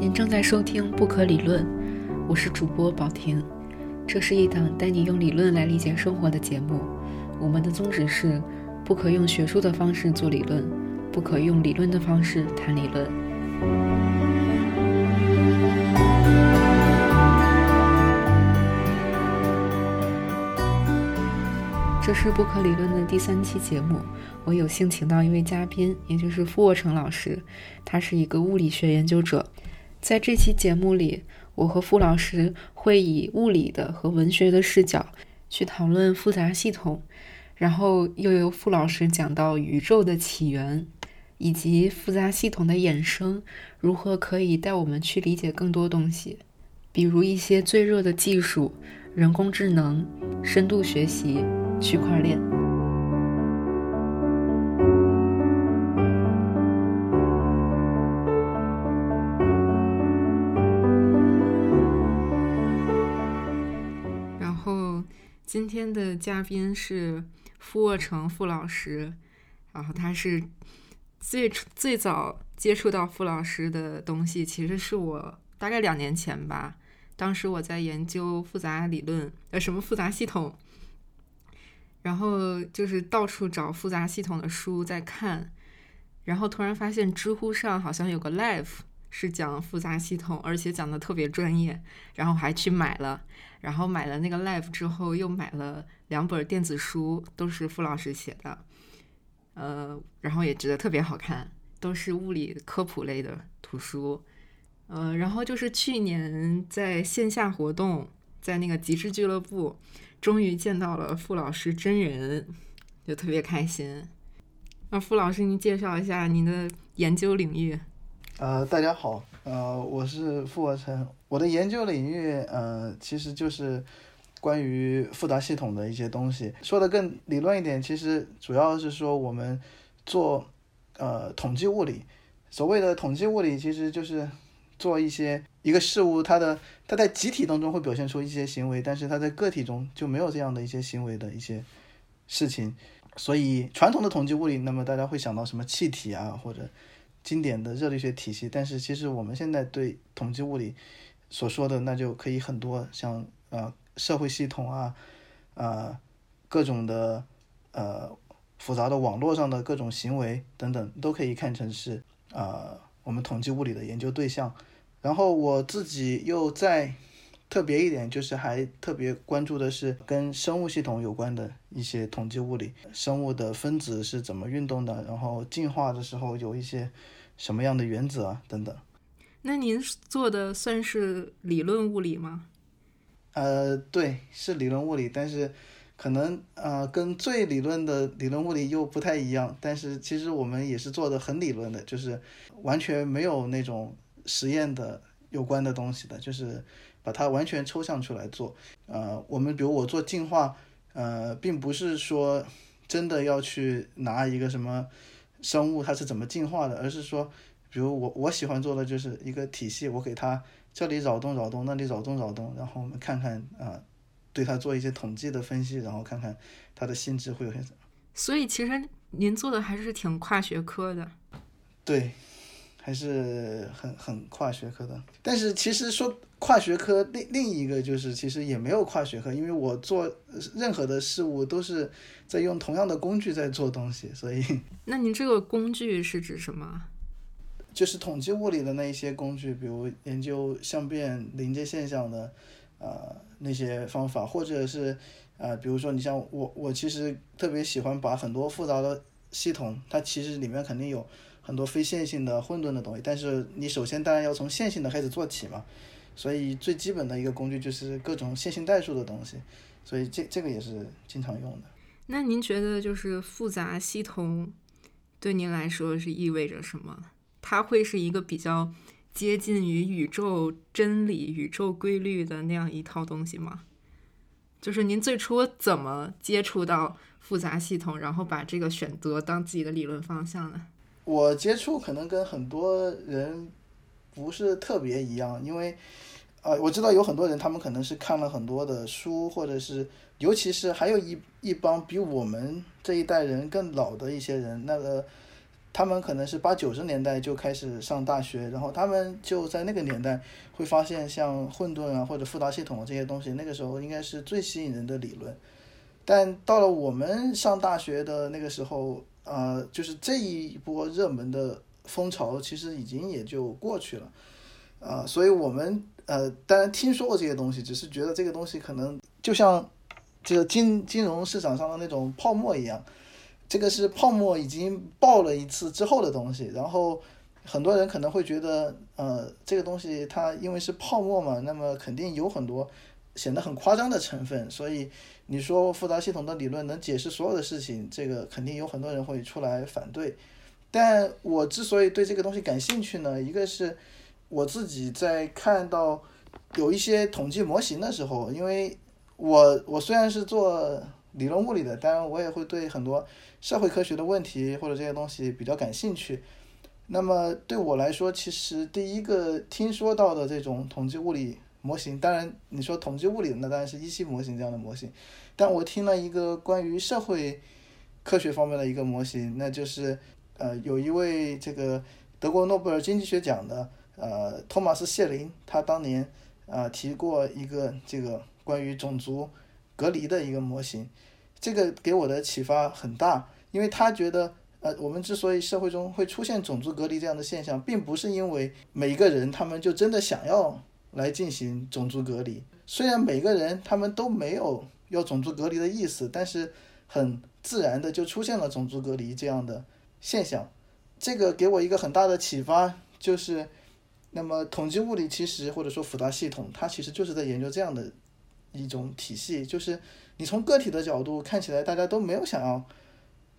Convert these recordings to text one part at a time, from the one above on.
您正在收听《不可理论》，我是主播宝婷。这是一档带你用理论来理解生活的节目。我们的宗旨是：不可用学术的方式做理论，不可用理论的方式谈理论。这是《不可理论》的第三期节目。我有幸请到一位嘉宾，也就是傅沃成老师，他是一个物理学研究者。在这期节目里，我和傅老师会以物理的和文学的视角去讨论复杂系统，然后又由傅老师讲到宇宙的起源以及复杂系统的衍生如何可以带我们去理解更多东西，比如一些最热的技术——人工智能、深度学习、区块链。今天的嘉宾是傅沃成傅老师，然后他是最最早接触到傅老师的东西，其实是我大概两年前吧。当时我在研究复杂理论，呃，什么复杂系统，然后就是到处找复杂系统的书在看，然后突然发现知乎上好像有个 live 是讲复杂系统，而且讲的特别专业，然后还去买了。然后买了那个 Live 之后，又买了两本电子书，都是傅老师写的，呃，然后也觉得特别好看，都是物理科普类的图书，呃，然后就是去年在线下活动，在那个极致俱乐部，终于见到了傅老师真人，就特别开心。那傅老师，您介绍一下您的研究领域。呃，大家好，呃，我是傅沃成，我的研究领域，呃，其实就是关于复杂系统的一些东西。说的更理论一点，其实主要是说我们做呃统计物理。所谓的统计物理，其实就是做一些一个事物，它的它在集体当中会表现出一些行为，但是它在个体中就没有这样的一些行为的一些事情。所以传统的统计物理，那么大家会想到什么气体啊，或者。经典的热力学体系，但是其实我们现在对统计物理所说的，那就可以很多，像呃社会系统啊，啊各种的呃复杂的网络上的各种行为等等，都可以看成是啊我们统计物理的研究对象。然后我自己又再特别一点，就是还特别关注的是跟生物系统有关的一些统计物理，生物的分子是怎么运动的，然后进化的时候有一些。什么样的原则啊？等等。那您做的算是理论物理吗？呃，对，是理论物理，但是可能呃跟最理论的理论物理又不太一样。但是其实我们也是做的很理论的，就是完全没有那种实验的有关的东西的，就是把它完全抽象出来做。呃，我们比如我做进化，呃，并不是说真的要去拿一个什么。生物它是怎么进化的？而是说，比如我我喜欢做的就是一个体系，我给它这里扰动扰动，那里扰动扰动，然后我们看看啊，对它做一些统计的分析，然后看看它的性质会有些什么。所以其实您做的还是挺跨学科的。对，还是很很跨学科的。但是其实说跨学科，另另一个就是其实也没有跨学科，因为我做任何的事物都是。在用同样的工具在做东西，所以 那您这个工具是指什么？就是统计物理的那一些工具，比如研究相变临界现象的呃那些方法，或者是呃比如说你像我我其实特别喜欢把很多复杂的系统，它其实里面肯定有很多非线性的混沌的东西，但是你首先当然要从线性的开始做起嘛，所以最基本的一个工具就是各种线性代数的东西，所以这这个也是经常用的。那您觉得就是复杂系统对您来说是意味着什么？它会是一个比较接近于宇宙真理、宇宙规律的那样一套东西吗？就是您最初怎么接触到复杂系统，然后把这个选择当自己的理论方向呢？我接触可能跟很多人不是特别一样，因为呃，我知道有很多人他们可能是看了很多的书，或者是。尤其是还有一一帮比我们这一代人更老的一些人，那个他们可能是八九十年代就开始上大学，然后他们就在那个年代会发现像混沌啊或者复杂系统这些东西，那个时候应该是最吸引人的理论。但到了我们上大学的那个时候，呃，就是这一波热门的风潮其实已经也就过去了，啊，所以我们呃当然听说过这些东西，只是觉得这个东西可能就像这个金金融市场上的那种泡沫一样，这个是泡沫已经爆了一次之后的东西，然后很多人可能会觉得，呃，这个东西它因为是泡沫嘛，那么肯定有很多显得很夸张的成分，所以。你说复杂系统的理论能解释所有的事情，这个肯定有很多人会出来反对。但我之所以对这个东西感兴趣呢，一个是我自己在看到有一些统计模型的时候，因为我我虽然是做理论物理的，当然我也会对很多社会科学的问题或者这些东西比较感兴趣。那么对我来说，其实第一个听说到的这种统计物理。模型当然，你说统计物理那当然是一期模型这样的模型，但我听了一个关于社会科学方面的一个模型，那就是呃有一位这个德国诺贝尔经济学奖的呃托马斯谢林，他当年啊提过一个这个关于种族隔离的一个模型，这个给我的启发很大，因为他觉得呃我们之所以社会中会出现种族隔离这样的现象，并不是因为每一个人他们就真的想要。来进行种族隔离，虽然每个人他们都没有要种族隔离的意思，但是很自然的就出现了种族隔离这样的现象。这个给我一个很大的启发，就是，那么统计物理其实或者说复杂系统，它其实就是在研究这样的一种体系，就是你从个体的角度看起来大家都没有想要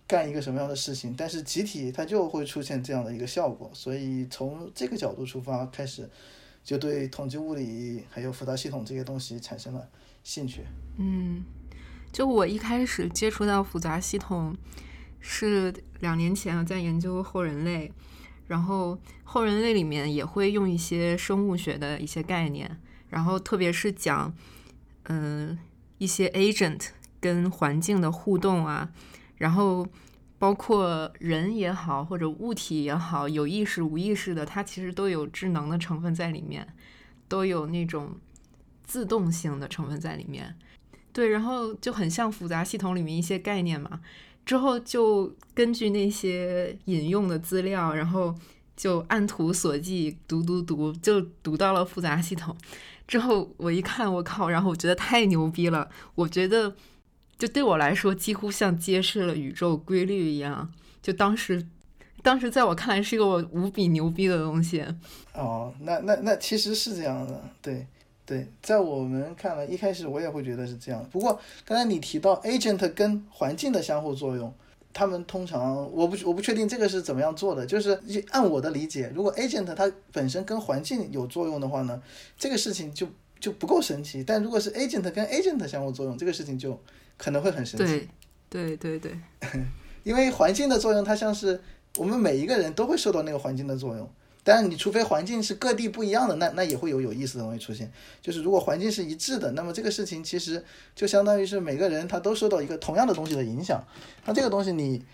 干一个什么样的事情，但是集体它就会出现这样的一个效果。所以从这个角度出发开始。就对统计物理还有复杂系统这些东西产生了兴趣。嗯，就我一开始接触到复杂系统是两年前在研究后人类，然后后人类里面也会用一些生物学的一些概念，然后特别是讲嗯一些 agent 跟环境的互动啊，然后。包括人也好，或者物体也好，有意识无意识的，它其实都有智能的成分在里面，都有那种自动性的成分在里面。对，然后就很像复杂系统里面一些概念嘛。之后就根据那些引用的资料，然后就按图索骥，读读读，就读到了复杂系统。之后我一看，我靠！然后我觉得太牛逼了，我觉得。就对我来说，几乎像揭示了宇宙规律一样。就当时，当时在我看来是一个无比牛逼的东西。哦，那那那其实是这样的，对对，在我们看来，一开始我也会觉得是这样。不过刚才你提到 agent 跟环境的相互作用，他们通常我不我不确定这个是怎么样做的。就是按我的理解，如果 agent 它本身跟环境有作用的话呢，这个事情就就不够神奇。但如果是 agent 跟 agent 相互作用，这个事情就。可能会很神奇，对对对对，因为环境的作用，它像是我们每一个人都会受到那个环境的作用。但是你除非环境是各地不一样的，那那也会有有意思的东西出现。就是如果环境是一致的，那么这个事情其实就相当于是每个人他都受到一个同样的东西的影响。那这个东西你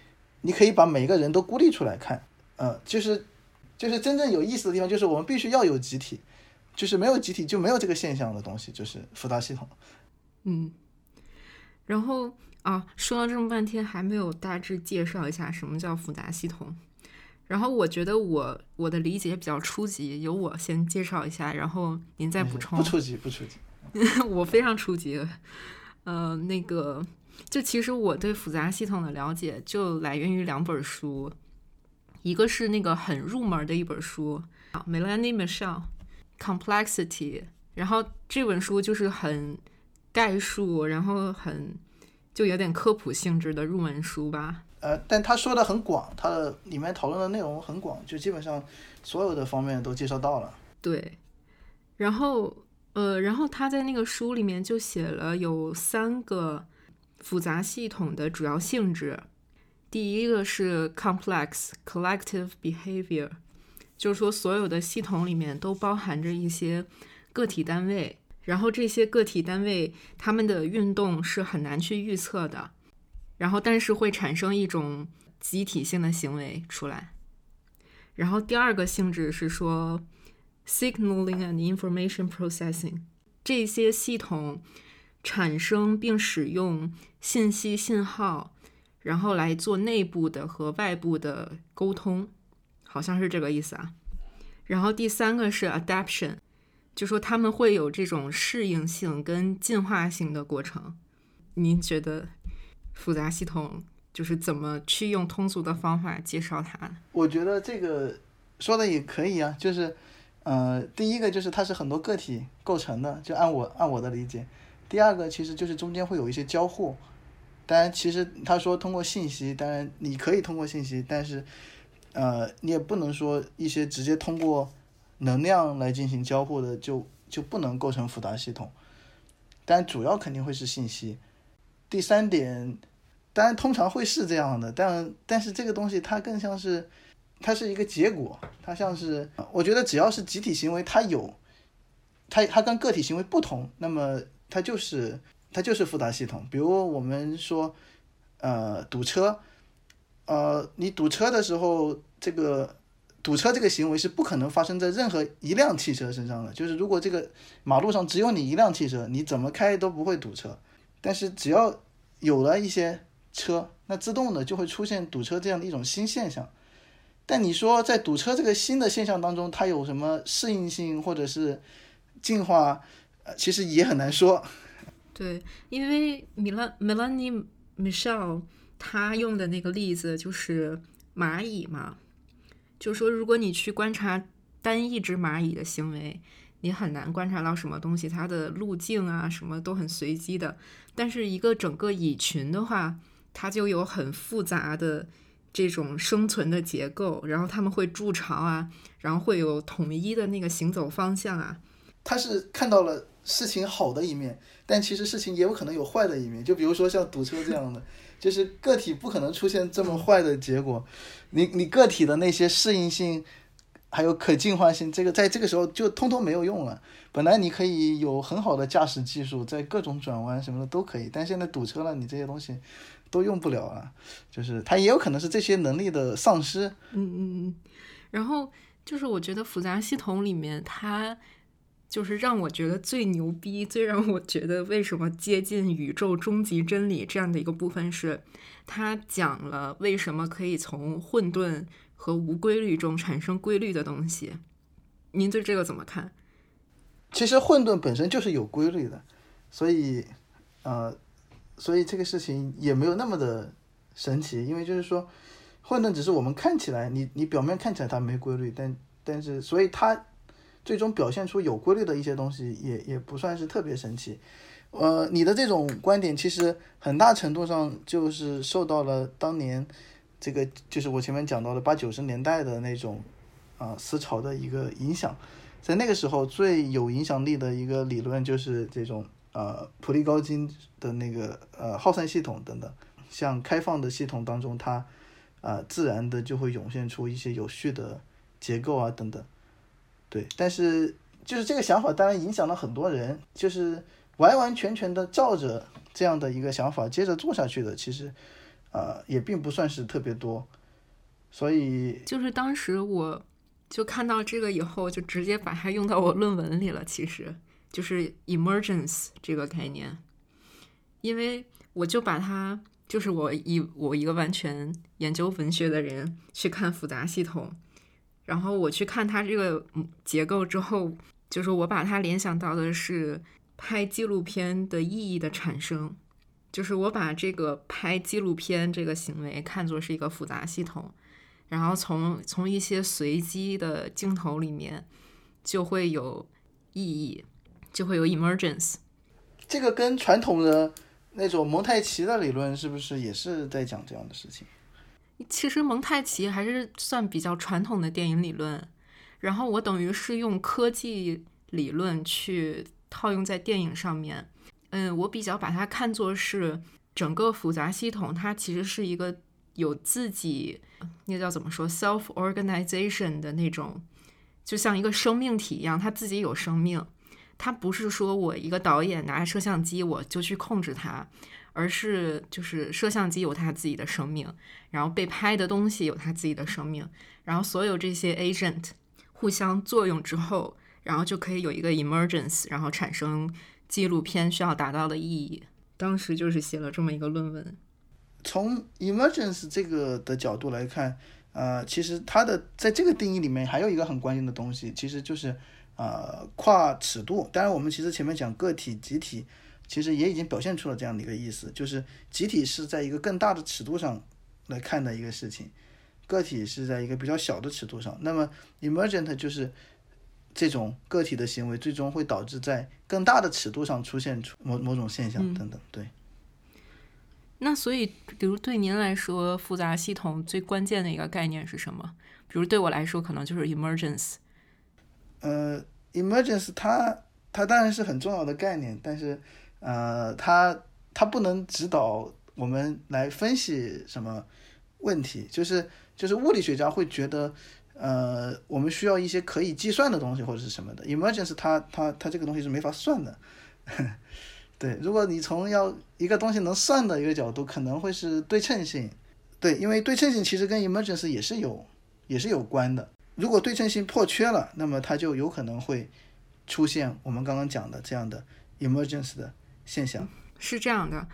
你可以把每个人都孤立出来看，呃，就是就是真正有意思的地方，就是我们必须要有集体，就是没有集体就没有这个现象的东西，就是复杂系统，嗯。然后啊，说了这么半天，还没有大致介绍一下什么叫复杂系统。然后我觉得我我的理解比较初级，由我先介绍一下，然后您再补充。不初级，不初级。我非常初级。呃，那个，就其实我对复杂系统的了解就来源于两本书，一个是那个很入门的一本书，Melanie Michelle Complexity，然后这本书就是很。概述，然后很就有点科普性质的入门书吧。呃，但他说的很广，他的里面讨论的内容很广，就基本上所有的方面都介绍到了。对，然后呃，然后他在那个书里面就写了有三个复杂系统的主要性质。第一个是 complex collective behavior，就是说所有的系统里面都包含着一些个体单位。然后这些个体单位，他们的运动是很难去预测的，然后但是会产生一种集体性的行为出来。然后第二个性质是说，signaling and information processing 这些系统产生并使用信息信号，然后来做内部的和外部的沟通，好像是这个意思啊。然后第三个是 adaptation，就说他们会有这种适应性跟进化性的过程。您觉得复杂系统？就是怎么去用通俗的方法介绍它？我觉得这个说的也可以啊，就是，呃，第一个就是它是很多个体构成的，就按我按我的理解。第二个其实就是中间会有一些交互，当然其实他说通过信息，当然你可以通过信息，但是，呃，你也不能说一些直接通过能量来进行交互的就就不能构成复杂系统，但主要肯定会是信息。第三点。当然，通常会是这样的，但但是这个东西它更像是，它是一个结果，它像是，我觉得只要是集体行为，它有，它它跟个体行为不同，那么它就是它就是复杂系统。比如我们说，呃，堵车，呃，你堵车的时候，这个堵车这个行为是不可能发生在任何一辆汽车身上的，就是如果这个马路上只有你一辆汽车，你怎么开都不会堵车。但是只要有了一些车，那自动的就会出现堵车这样的一种新现象。但你说在堵车这个新的现象当中，它有什么适应性或者是进化？呃，其实也很难说。对，因为米兰 Melanie Michelle 他用的那个例子就是蚂蚁嘛，就说如果你去观察单一只蚂蚁的行为，你很难观察到什么东西，它的路径啊什么都很随机的。但是一个整个蚁群的话，它就有很复杂的这种生存的结构，然后他们会筑巢啊，然后会有统一的那个行走方向啊。他是看到了事情好的一面，但其实事情也有可能有坏的一面。就比如说像堵车这样的，就是个体不可能出现这么坏的结果。你你个体的那些适应性，还有可进化性，这个在这个时候就通通没有用了。本来你可以有很好的驾驶技术，在各种转弯什么的都可以，但现在堵车了，你这些东西。都用不了了，就是它也有可能是这些能力的丧失。嗯嗯嗯，然后就是我觉得复杂系统里面，它就是让我觉得最牛逼、最让我觉得为什么接近宇宙终极真理这样的一个部分是，他讲了为什么可以从混沌和无规律中产生规律的东西。您对这个怎么看？其实混沌本身就是有规律的，所以呃。所以这个事情也没有那么的神奇，因为就是说，混沌只是我们看起来，你你表面看起来它没规律，但但是所以它最终表现出有规律的一些东西，也也不算是特别神奇。呃，你的这种观点其实很大程度上就是受到了当年这个就是我前面讲到的八九十年代的那种啊思潮的一个影响，在那个时候最有影响力的一个理论就是这种。呃，普利高津的那个呃耗散系统等等，像开放的系统当中，它啊自然的就会涌现出一些有序的结构啊等等。对，但是就是这个想法当然影响了很多人，就是完完全全的照着这样的一个想法接着做下去的，其实呃也并不算是特别多。所以就是当时我就看到这个以后，就直接把它用到我论文里了，其实。就是 emergence 这个概念，因为我就把它，就是我一我一个完全研究文学的人去看复杂系统，然后我去看它这个结构之后，就是我把它联想到的是拍纪录片的意义的产生，就是我把这个拍纪录片这个行为看作是一个复杂系统，然后从从一些随机的镜头里面就会有意义。就会有 emergence，这个跟传统的那种蒙太奇的理论是不是也是在讲这样的事情？其实蒙太奇还是算比较传统的电影理论，然后我等于是用科技理论去套用在电影上面。嗯，我比较把它看作是整个复杂系统，它其实是一个有自己那叫怎么说 self organization 的那种，就像一个生命体一样，它自己有生命。它不是说我一个导演拿着摄像机我就去控制它，而是就是摄像机有它自己的生命，然后被拍的东西有它自己的生命，然后所有这些 agent 互相作用之后，然后就可以有一个 emergence，然后产生纪录片需要达到的意义。当时就是写了这么一个论文。从 emergence 这个的角度来看，呃，其实它的在这个定义里面还有一个很关键的东西，其实就是呃跨尺度。当然，我们其实前面讲个体、集体。其实也已经表现出了这样的一个意思，就是集体是在一个更大的尺度上来看的一个事情，个体是在一个比较小的尺度上。那么 emergent 就是这种个体的行为最终会导致在更大的尺度上出现出某某种现象等等。对。那所以，比如对您来说，复杂系统最关键的一个概念是什么？比如对我来说，可能就是 emergence。呃，emergence 它它当然是很重要的概念，但是。呃，它它不能指导我们来分析什么问题，就是就是物理学家会觉得，呃，我们需要一些可以计算的东西或者是什么的。emergence 它它它这个东西是没法算的，对。如果你从要一个东西能算的一个角度，可能会是对称性，对，因为对称性其实跟 emergence 也是有也是有关的。如果对称性破缺了，那么它就有可能会出现我们刚刚讲的这样的 emergence 的。现象。是这样的，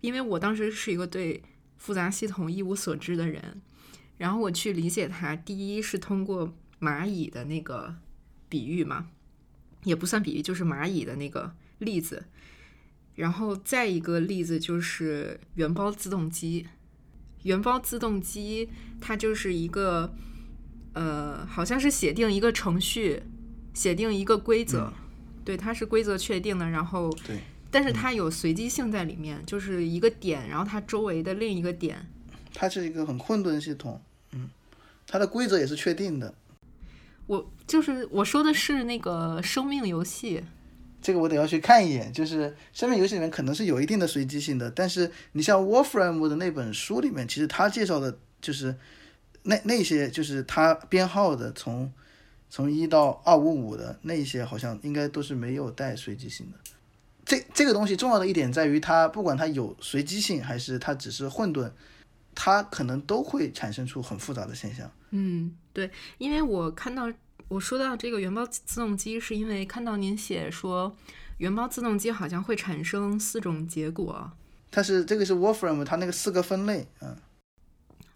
因为我当时是一个对复杂系统一无所知的人，然后我去理解它，第一是通过蚂蚁的那个比喻嘛，也不算比喻，就是蚂蚁的那个例子，然后再一个例子就是原包自动机，原包自动机它就是一个，呃，好像是写定一个程序，写定一个规则，对，它是规则确定的，然后对。但是它有随机性在里面，就是一个点，然后它周围的另一个点。它是一个很混沌系统，嗯，它的规则也是确定的。我就是我说的是那个生命游戏，这个我得要去看一眼。就是生命游戏里面可能是有一定的随机性的，但是你像 Warframe 的那本书里面，其实他介绍的就是那那些就是他编号的，从从一到二五五的那些，好像应该都是没有带随机性的。这这个东西重要的一点在于，它不管它有随机性还是它只是混沌，它可能都会产生出很复杂的现象。嗯，对，因为我看到我说到这个原包自动机，是因为看到您写说原包自动机好像会产生四种结果。它是这个是 Wolfram 它那个四个分类，嗯。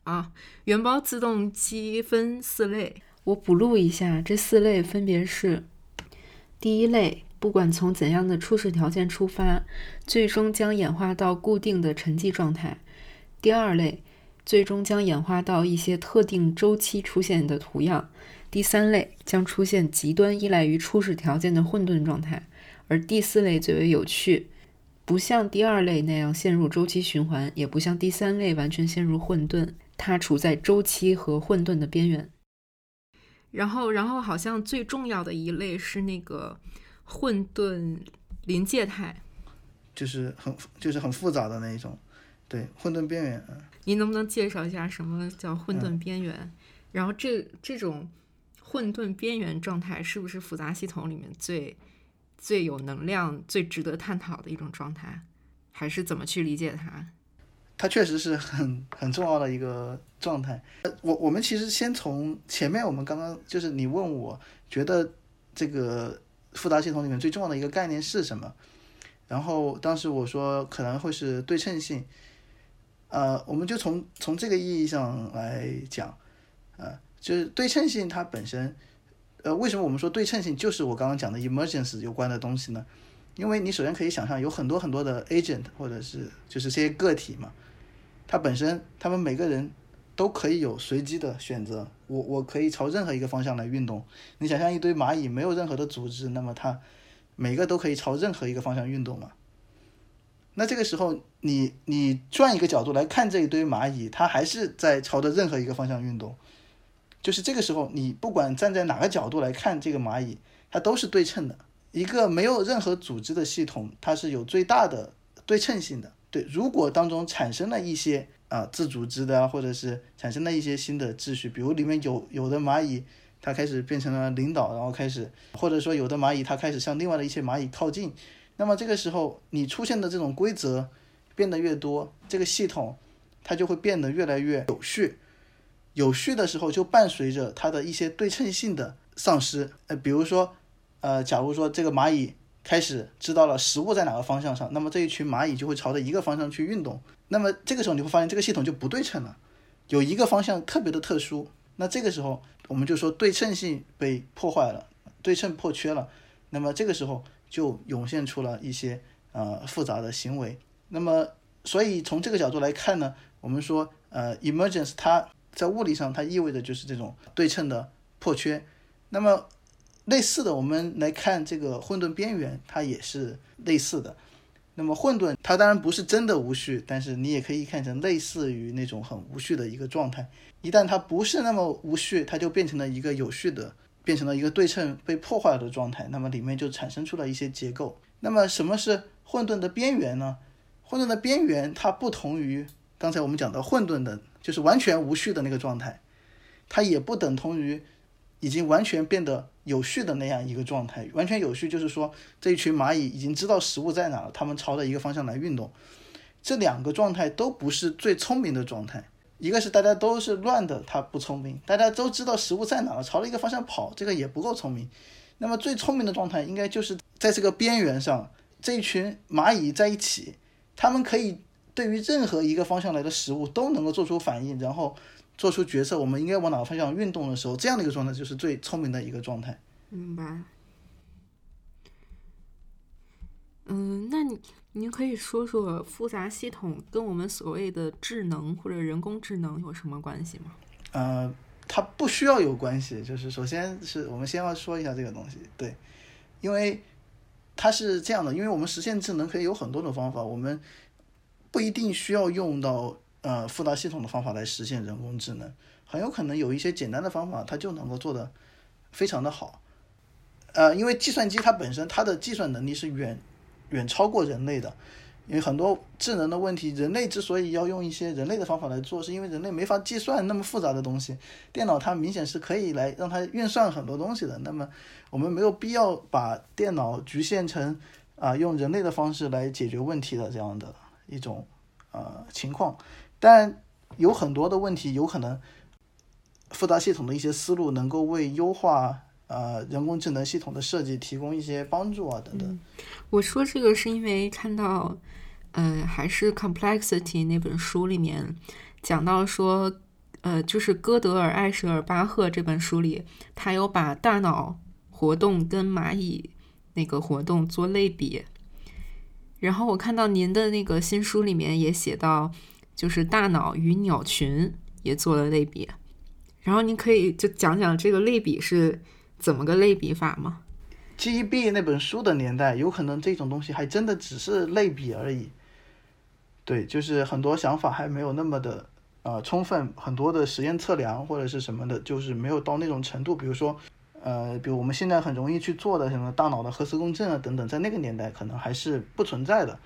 啊，原包自动机分四类，我补录一下，这四类分别是第一类。不管从怎样的初始条件出发，最终将演化到固定的沉寂状态。第二类，最终将演化到一些特定周期出现的图样。第三类，将出现极端依赖于初始条件的混沌状态。而第四类最为有趣，不像第二类那样陷入周期循环，也不像第三类完全陷入混沌，它处在周期和混沌的边缘。然后，然后好像最重要的一类是那个。混沌临界态，就是很就是很复杂的那一种，对混沌边缘。您能不能介绍一下什么叫混沌边缘？然后这这种混沌边缘状态是不是复杂系统里面最最有能量、最值得探讨的一种状态？还是怎么去理解它？它确实是很很重要的一个状态。我我们其实先从前面我们刚刚就是你问我觉得这个。复杂系统里面最重要的一个概念是什么？然后当时我说可能会是对称性，呃，我们就从从这个意义上来讲，呃，就是对称性它本身，呃，为什么我们说对称性就是我刚刚讲的 emergence 有关的东西呢？因为你首先可以想象有很多很多的 agent 或者是就是这些个体嘛，它本身他们每个人。都可以有随机的选择，我我可以朝任何一个方向来运动。你想象一堆蚂蚁没有任何的组织，那么它每个都可以朝任何一个方向运动嘛？那这个时候，你你转一个角度来看这一堆蚂蚁，它还是在朝着任何一个方向运动。就是这个时候，你不管站在哪个角度来看这个蚂蚁，它都是对称的。一个没有任何组织的系统，它是有最大的对称性的。对，如果当中产生了一些。啊，自组织的，或者是产生了一些新的秩序，比如里面有有的蚂蚁，它开始变成了领导，然后开始，或者说有的蚂蚁它开始向另外的一些蚂蚁靠近，那么这个时候你出现的这种规则，变得越多，这个系统它就会变得越来越有序。有序的时候，就伴随着它的一些对称性的丧失。呃，比如说，呃，假如说这个蚂蚁开始知道了食物在哪个方向上，那么这一群蚂蚁就会朝着一个方向去运动。那么这个时候你会发现这个系统就不对称了，有一个方向特别的特殊。那这个时候我们就说对称性被破坏了，对称破缺了。那么这个时候就涌现出了一些呃复杂的行为。那么所以从这个角度来看呢，我们说呃 emergence 它。在物理上，它意味着就是这种对称的破缺。那么，类似的，我们来看这个混沌边缘，它也是类似的。那么，混沌它当然不是真的无序，但是你也可以看成类似于那种很无序的一个状态。一旦它不是那么无序，它就变成了一个有序的，变成了一个对称被破坏的状态。那么里面就产生出了一些结构。那么什么是混沌的边缘呢？混沌的边缘它不同于刚才我们讲的混沌的。就是完全无序的那个状态，它也不等同于已经完全变得有序的那样一个状态。完全有序就是说，这一群蚂蚁已经知道食物在哪了，它们朝着一个方向来运动。这两个状态都不是最聪明的状态。一个是大家都是乱的，它不聪明；大家都知道食物在哪了，朝着一个方向跑，这个也不够聪明。那么最聪明的状态应该就是在这个边缘上，这一群蚂蚁在一起，它们可以。对于任何一个方向来的食物都能够做出反应，然后做出决策，我们应该往哪个方向运动的时候，这样的一个状态就是最聪明的一个状态。明白。嗯，那你您可以说说复杂系统跟我们所谓的智能或者人工智能有什么关系吗？呃，它不需要有关系，就是首先是我们先要说一下这个东西，对，因为它是这样的，因为我们实现智能可以有很多种方法，我们。不一定需要用到呃复杂系统的方法来实现人工智能，很有可能有一些简单的方法，它就能够做得非常的好。呃，因为计算机它本身它的计算能力是远远超过人类的，因为很多智能的问题，人类之所以要用一些人类的方法来做，是因为人类没法计算那么复杂的东西，电脑它明显是可以来让它运算很多东西的。那么我们没有必要把电脑局限成啊用人类的方式来解决问题的这样的。一种呃情况，但有很多的问题，有可能复杂系统的一些思路能够为优化呃人工智能系统的设计提供一些帮助啊等等。我说这个是因为看到，呃，还是《Complexity》那本书里面讲到说，呃，就是哥德尔艾舍尔巴赫这本书里，他有把大脑活动跟蚂蚁那个活动做类比。然后我看到您的那个新书里面也写到，就是大脑与鸟群也做了类比，然后您可以就讲讲这个类比是怎么个类比法吗？G B 那本书的年代，有可能这种东西还真的只是类比而已。对，就是很多想法还没有那么的呃充分，很多的实验测量或者是什么的，就是没有到那种程度，比如说。呃，比如我们现在很容易去做的什么大脑的核磁共振啊等等，在那个年代可能还是不存在的，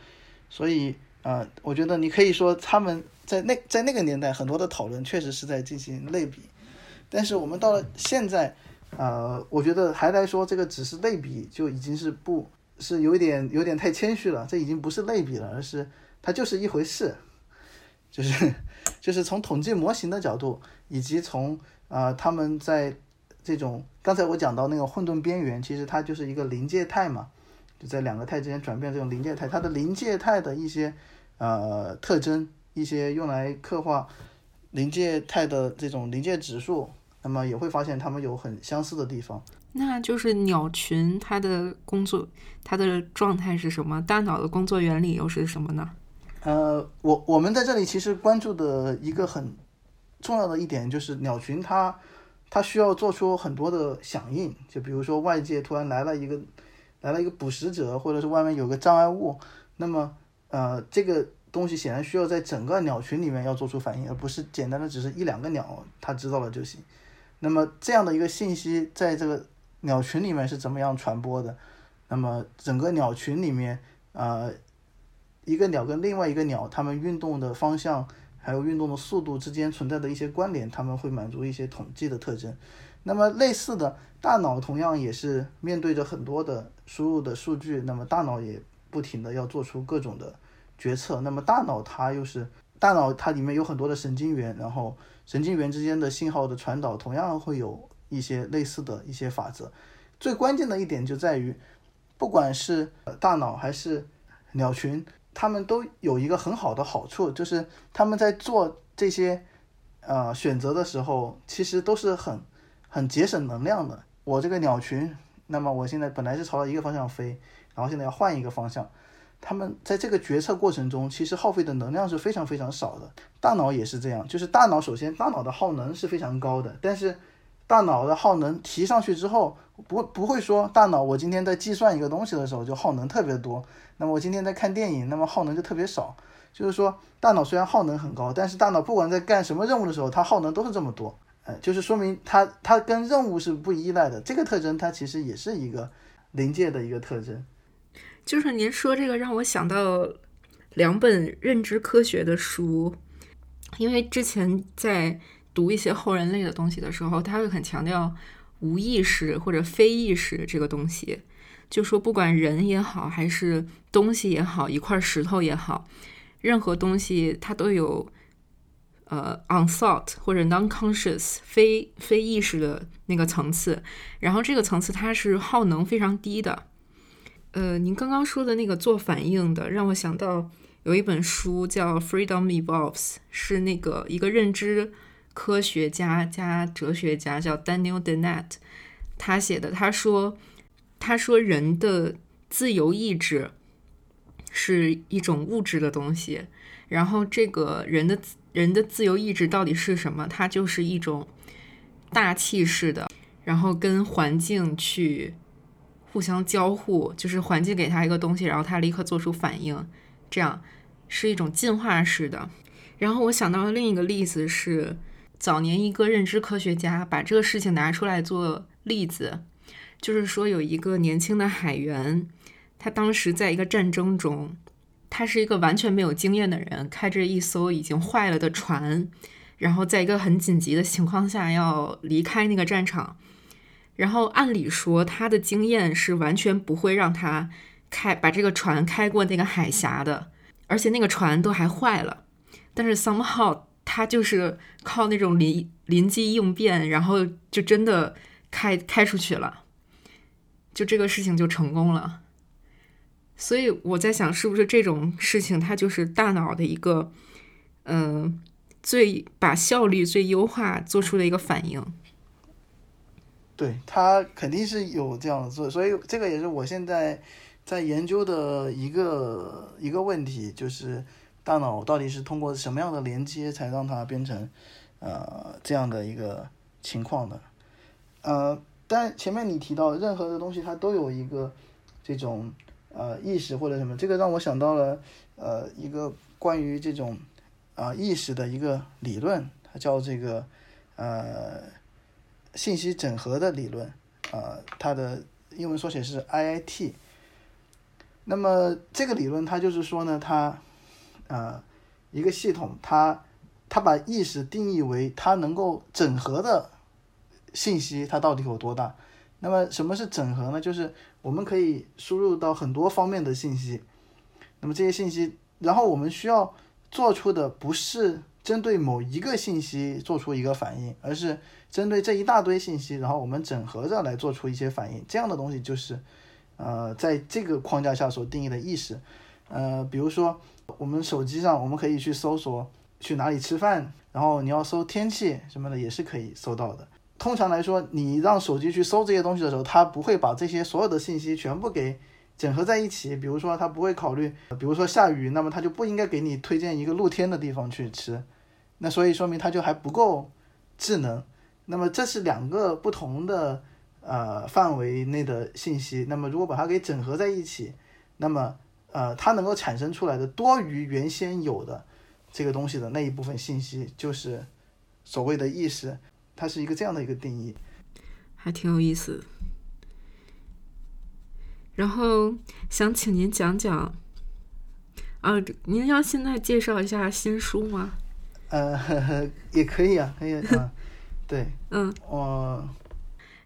所以呃，我觉得你可以说他们在那在那个年代很多的讨论确实是在进行类比，但是我们到了现在，呃，我觉得还来说这个只是类比就已经是不是有点有点太谦虚了，这已经不是类比了，而是它就是一回事，就是就是从统计模型的角度，以及从啊他们在。这种刚才我讲到那个混沌边缘，其实它就是一个临界态嘛，就在两个态之间转变这种临界态，它的临界态的一些呃特征，一些用来刻画临界态的这种临界指数，那么也会发现它们有很相似的地方。那就是鸟群它的工作，它的状态是什么？大脑的工作原理又是什么呢？呃，我我们在这里其实关注的一个很重要的一点就是鸟群它。它需要做出很多的响应，就比如说外界突然来了一个来了一个捕食者，或者是外面有个障碍物，那么呃这个东西显然需要在整个鸟群里面要做出反应，而不是简单的只是一两个鸟它知道了就行。那么这样的一个信息在这个鸟群里面是怎么样传播的？那么整个鸟群里面，呃，一个鸟跟另外一个鸟它们运动的方向。还有运动的速度之间存在的一些关联，他们会满足一些统计的特征。那么类似的，大脑同样也是面对着很多的输入的数据，那么大脑也不停的要做出各种的决策。那么大脑它又是大脑，它里面有很多的神经元，然后神经元之间的信号的传导同样会有一些类似的一些法则。最关键的一点就在于，不管是大脑还是鸟群，它们都有一个很好的好处，就是他们在做这些呃选择的时候，其实都是很很节省能量的。我这个鸟群，那么我现在本来是朝着一个方向飞，然后现在要换一个方向。他们在这个决策过程中，其实耗费的能量是非常非常少的。大脑也是这样，就是大脑首先大脑的耗能是非常高的，但是大脑的耗能提上去之后，不不会说大脑我今天在计算一个东西的时候就耗能特别多，那么我今天在看电影，那么耗能就特别少。就是说，大脑虽然耗能很高，但是大脑不管在干什么任务的时候，它耗能都是这么多。呃，就是说明它它跟任务是不依赖的。这个特征它其实也是一个临界的一个特征。就是您说这个让我想到两本认知科学的书，因为之前在读一些后人类的东西的时候，他会很强调无意识或者非意识这个东西，就说不管人也好，还是东西也好，一块石头也好，任何东西它都有呃 unthought 或者 non-conscious 非非意识的那个层次，然后这个层次它是耗能非常低的。呃，您刚刚说的那个做反应的，让我想到有一本书叫《Freedom Evolves》，是那个一个认知科学家加哲学家叫 Daniel Dennett 他写的。他说，他说人的自由意志是一种物质的东西，然后这个人的人的自由意志到底是什么？它就是一种大气式的，然后跟环境去。互相交互，就是环境给他一个东西，然后他立刻做出反应，这样是一种进化式的。然后我想到的另一个例子是，早年一个认知科学家把这个事情拿出来做例子，就是说有一个年轻的海员，他当时在一个战争中，他是一个完全没有经验的人，开着一艘已经坏了的船，然后在一个很紧急的情况下要离开那个战场。然后按理说，他的经验是完全不会让他开把这个船开过那个海峡的，而且那个船都还坏了。但是 somehow 他就是靠那种临临机应变，然后就真的开开出去了，就这个事情就成功了。所以我在想，是不是这种事情，它就是大脑的一个，嗯，最把效率最优化做出的一个反应。对他肯定是有这样做，所以这个也是我现在在研究的一个一个问题，就是大脑到底是通过什么样的连接才让它变成呃这样的一个情况的？呃，但前面你提到任何的东西它都有一个这种呃意识或者什么，这个让我想到了呃一个关于这种啊意识的一个理论，它叫这个呃。信息整合的理论，啊，它的英文缩写是 IIT。那么这个理论它就是说呢，它，呃，一个系统，它它把意识定义为它能够整合的信息，它到底有多大？那么什么是整合呢？就是我们可以输入到很多方面的信息，那么这些信息，然后我们需要做出的不是针对某一个信息做出一个反应，而是。针对这一大堆信息，然后我们整合着来做出一些反应，这样的东西就是，呃，在这个框架下所定义的意识。呃，比如说我们手机上，我们可以去搜索去哪里吃饭，然后你要搜天气什么的也是可以搜到的。通常来说，你让手机去搜这些东西的时候，它不会把这些所有的信息全部给整合在一起。比如说，它不会考虑，比如说下雨，那么它就不应该给你推荐一个露天的地方去吃。那所以说明它就还不够智能。那么这是两个不同的呃范围内的信息。那么如果把它给整合在一起，那么呃它能够产生出来的多于原先有的这个东西的那一部分信息，就是所谓的意识。它是一个这样的一个定义，还挺有意思。然后想请您讲讲，啊，您要现在介绍一下新书吗？呃，也可以啊，可以啊。对，嗯，我，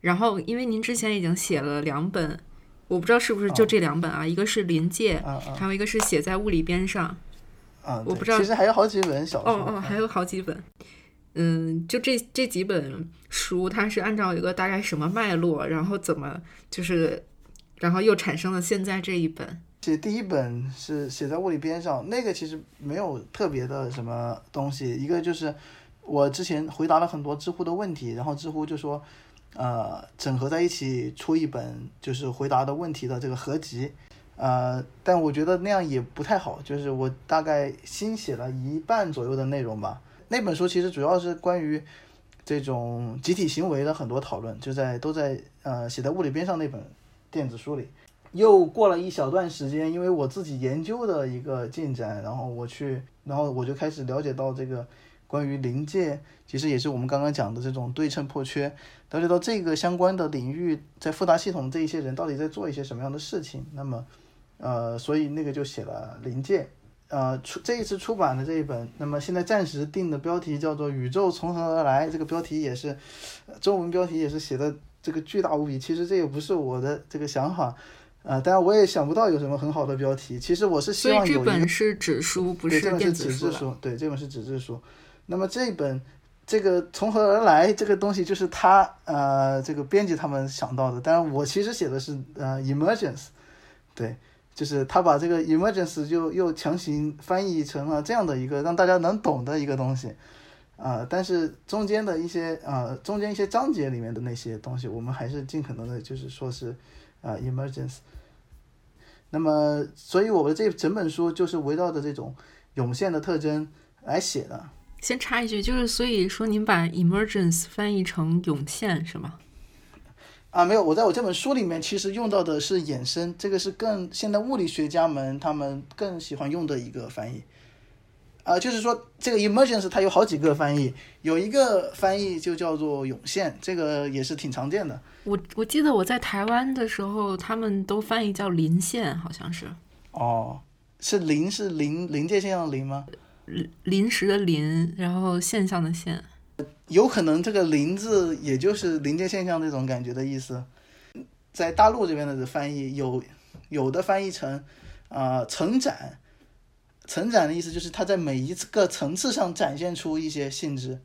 然后因为您之前已经写了两本，我不知道是不是就这两本啊，一个是临界，还有一个是写在物理边上。啊，我不知道其实还有好几本小说。哦哦，还有好几本。嗯，嗯就这这几本书，它是按照一个大概什么脉络，然后怎么就是，然后又产生了现在这一本。写第一本是写在物理边上，那个其实没有特别的什么东西，一个就是我之前回答了很多知乎的问题，然后知乎就说，呃，整合在一起出一本就是回答的问题的这个合集，呃，但我觉得那样也不太好，就是我大概新写了一半左右的内容吧。那本书其实主要是关于这种集体行为的很多讨论，就在都在呃写在物理边上那本电子书里。又过了一小段时间，因为我自己研究的一个进展，然后我去，然后我就开始了解到这个关于临界，其实也是我们刚刚讲的这种对称破缺，了解到这个相关的领域，在复杂系统这一些人到底在做一些什么样的事情。那么，呃，所以那个就写了临界。呃，出这一次出版的这一本，那么现在暂时定的标题叫做《宇宙从何而来》，这个标题也是呃中文标题也是写的这个巨大无比。其实这也不是我的这个想法，呃，当然我也想不到有什么很好的标题。其实我是希望有一个本是纸书，不对，这本是电子书是。纸质书，对，这本是纸质书。那么这本这个从何而来这个东西，就是他呃这个编辑他们想到的。当然我其实写的是呃 emergence，对，就是他把这个 emergence 就又强行翻译成了这样的一个让大家能懂的一个东西。啊、但是中间的一些啊、中间一些章节里面的那些东西，我们还是尽可能的，就是说是啊、emergence。那么，所以我的这整本书就是围绕着这种涌现的特征来写的。先插一句，就是所以说您把 emergence 翻译成涌现是吗？啊，没有，我在我这本书里面其实用到的是衍生，这个是更现在物理学家们他们更喜欢用的一个翻译。啊，就是说这个 emergence 它有好几个翻译，有一个翻译就叫做涌现，这个也是挺常见的。我我记得我在台湾的时候，他们都翻译叫临现，好像是哦，是临是临临界现象的临吗？临时的临，然后现象的现。有可能这个“临”字也就是临界现象那种感觉的意思。在大陆这边的翻译有有的翻译成啊、呃成展，成展的意思就是它在每一个层次上展现出一些性质。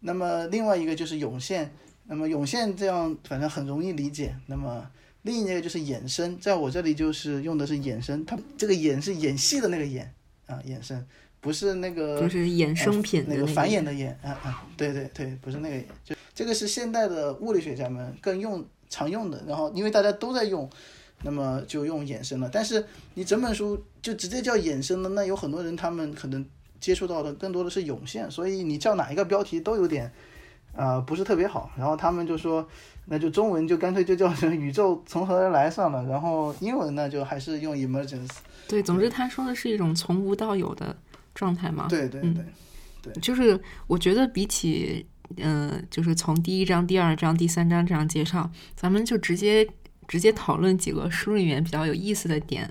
那么另外一个就是涌现，那么涌现这样反正很容易理解。那么另一个就是衍生，在我这里就是用的是衍生，它这个衍是演戏的那个演啊，衍生不是那个就是衍生品的呃那个个繁衍的衍，啊啊，对对对，不是那个衍，就这个是现代的物理学家们更用常用的，然后因为大家都在用，那么就用衍生了。但是你整本书就直接叫衍生了，那有很多人他们可能接触到的更多的是涌现，所以你叫哪一个标题都有点啊、呃不是特别好。然后他们就说，那就中文就干脆就叫成宇宙从何而来算了，然后英文呢就还是用 emergence。对，总之他说的是一种从无到有的状态嘛。对对嗯对，就是我觉得比起，嗯、就是从第一章、第二章、第三章这样介绍，咱们就直接直接讨论几个书里面比较有意思的点。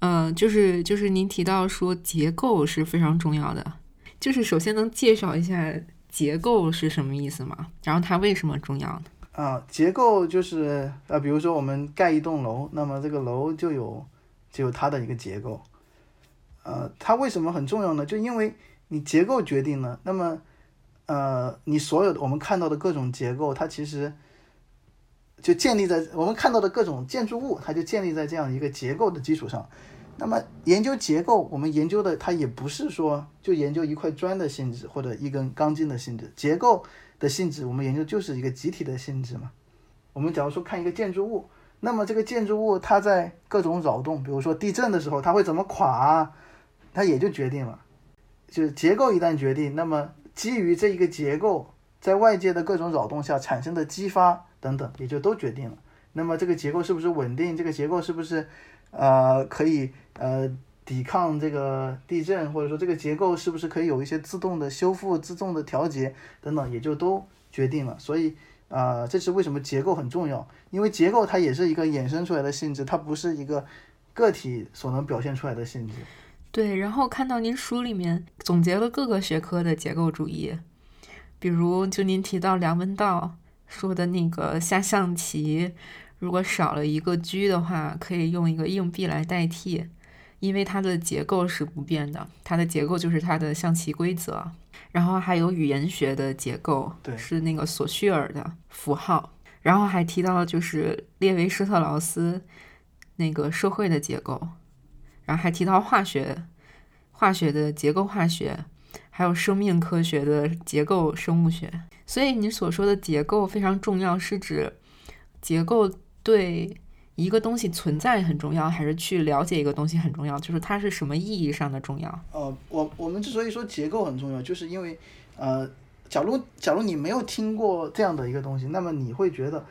嗯、就是就是您提到说结构是非常重要的，就是首先能介绍一下结构是什么意思吗？然后它为什么重要呢？啊，结构就是呃，比如说我们盖一栋楼，那么这个楼就有就有它的一个结构。呃，它为什么很重要呢？就因为你结构决定了，那么呃，你所有的我们看到的各种结构，它其实就建立在我们看到的各种建筑物，它就建立在这样一个结构的基础上。那么研究结构，我们研究的它也不是说就研究一块砖的性质或者一根钢筋的性质，结构的性质我们研究就是一个集体的性质嘛。我们假如说看一个建筑物，那么这个建筑物它在各种扰动，比如说地震的时候它会怎么垮啊，它也就决定了。就是结构一旦决定，那么基于这一个结构在外界的各种扰动下产生的激发等等，也就都决定了。那么这个结构是不是稳定？这个结构是不是呃可以呃抵抗这个地震，或者说这个结构是不是可以有一些自动的修复、自动的调节等等，也就都决定了。所以、呃这是为什么结构很重要，因为结构它也是一个衍生出来的性质，它不是一个个体所能表现出来的性质。对，然后看到您书里面总结了各个学科的结构主义，比如就您提到梁文道说的那个下象棋，如果少了一个车的话，可以用一个硬币来代替。因为它的结构是不变的，它的结构就是它的象棋规则。然后还有语言学的结构，对是那个索绪尔的符号。然后还提到就是列维施特劳斯那个社会的结构，然后还提到化学，化学的结构化学，还有生命科学的结构生物学。所以你所说的结构非常重要，是指结构对一个东西存在很重要，还是去了解一个东西很重要？就是它是什么意义上的重要？呃，我我们之所以说结构很重要，就是因为呃，假如假如你没有听过这样的一个东西，那么你会觉得，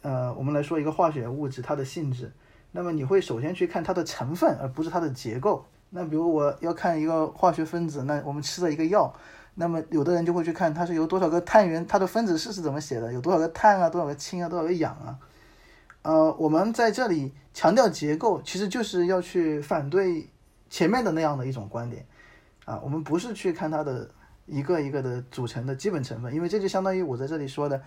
呃，我们来说一个化学物质它的性质，那么你会首先去看它的成分，而不是它的结构。那比如我要看一个化学分子，那我们吃的一个药，那么有的人就会去看它是由多少个碳元，它的分子式是怎么写的，有多少个碳啊，多少个氢啊，多少个氧啊。呃，我们在这里强调结构，其实就是要去反对前面的那样的一种观点啊。我们不是去看它的一个一个的组成的基本成分，因为这就相当于我在这里说的，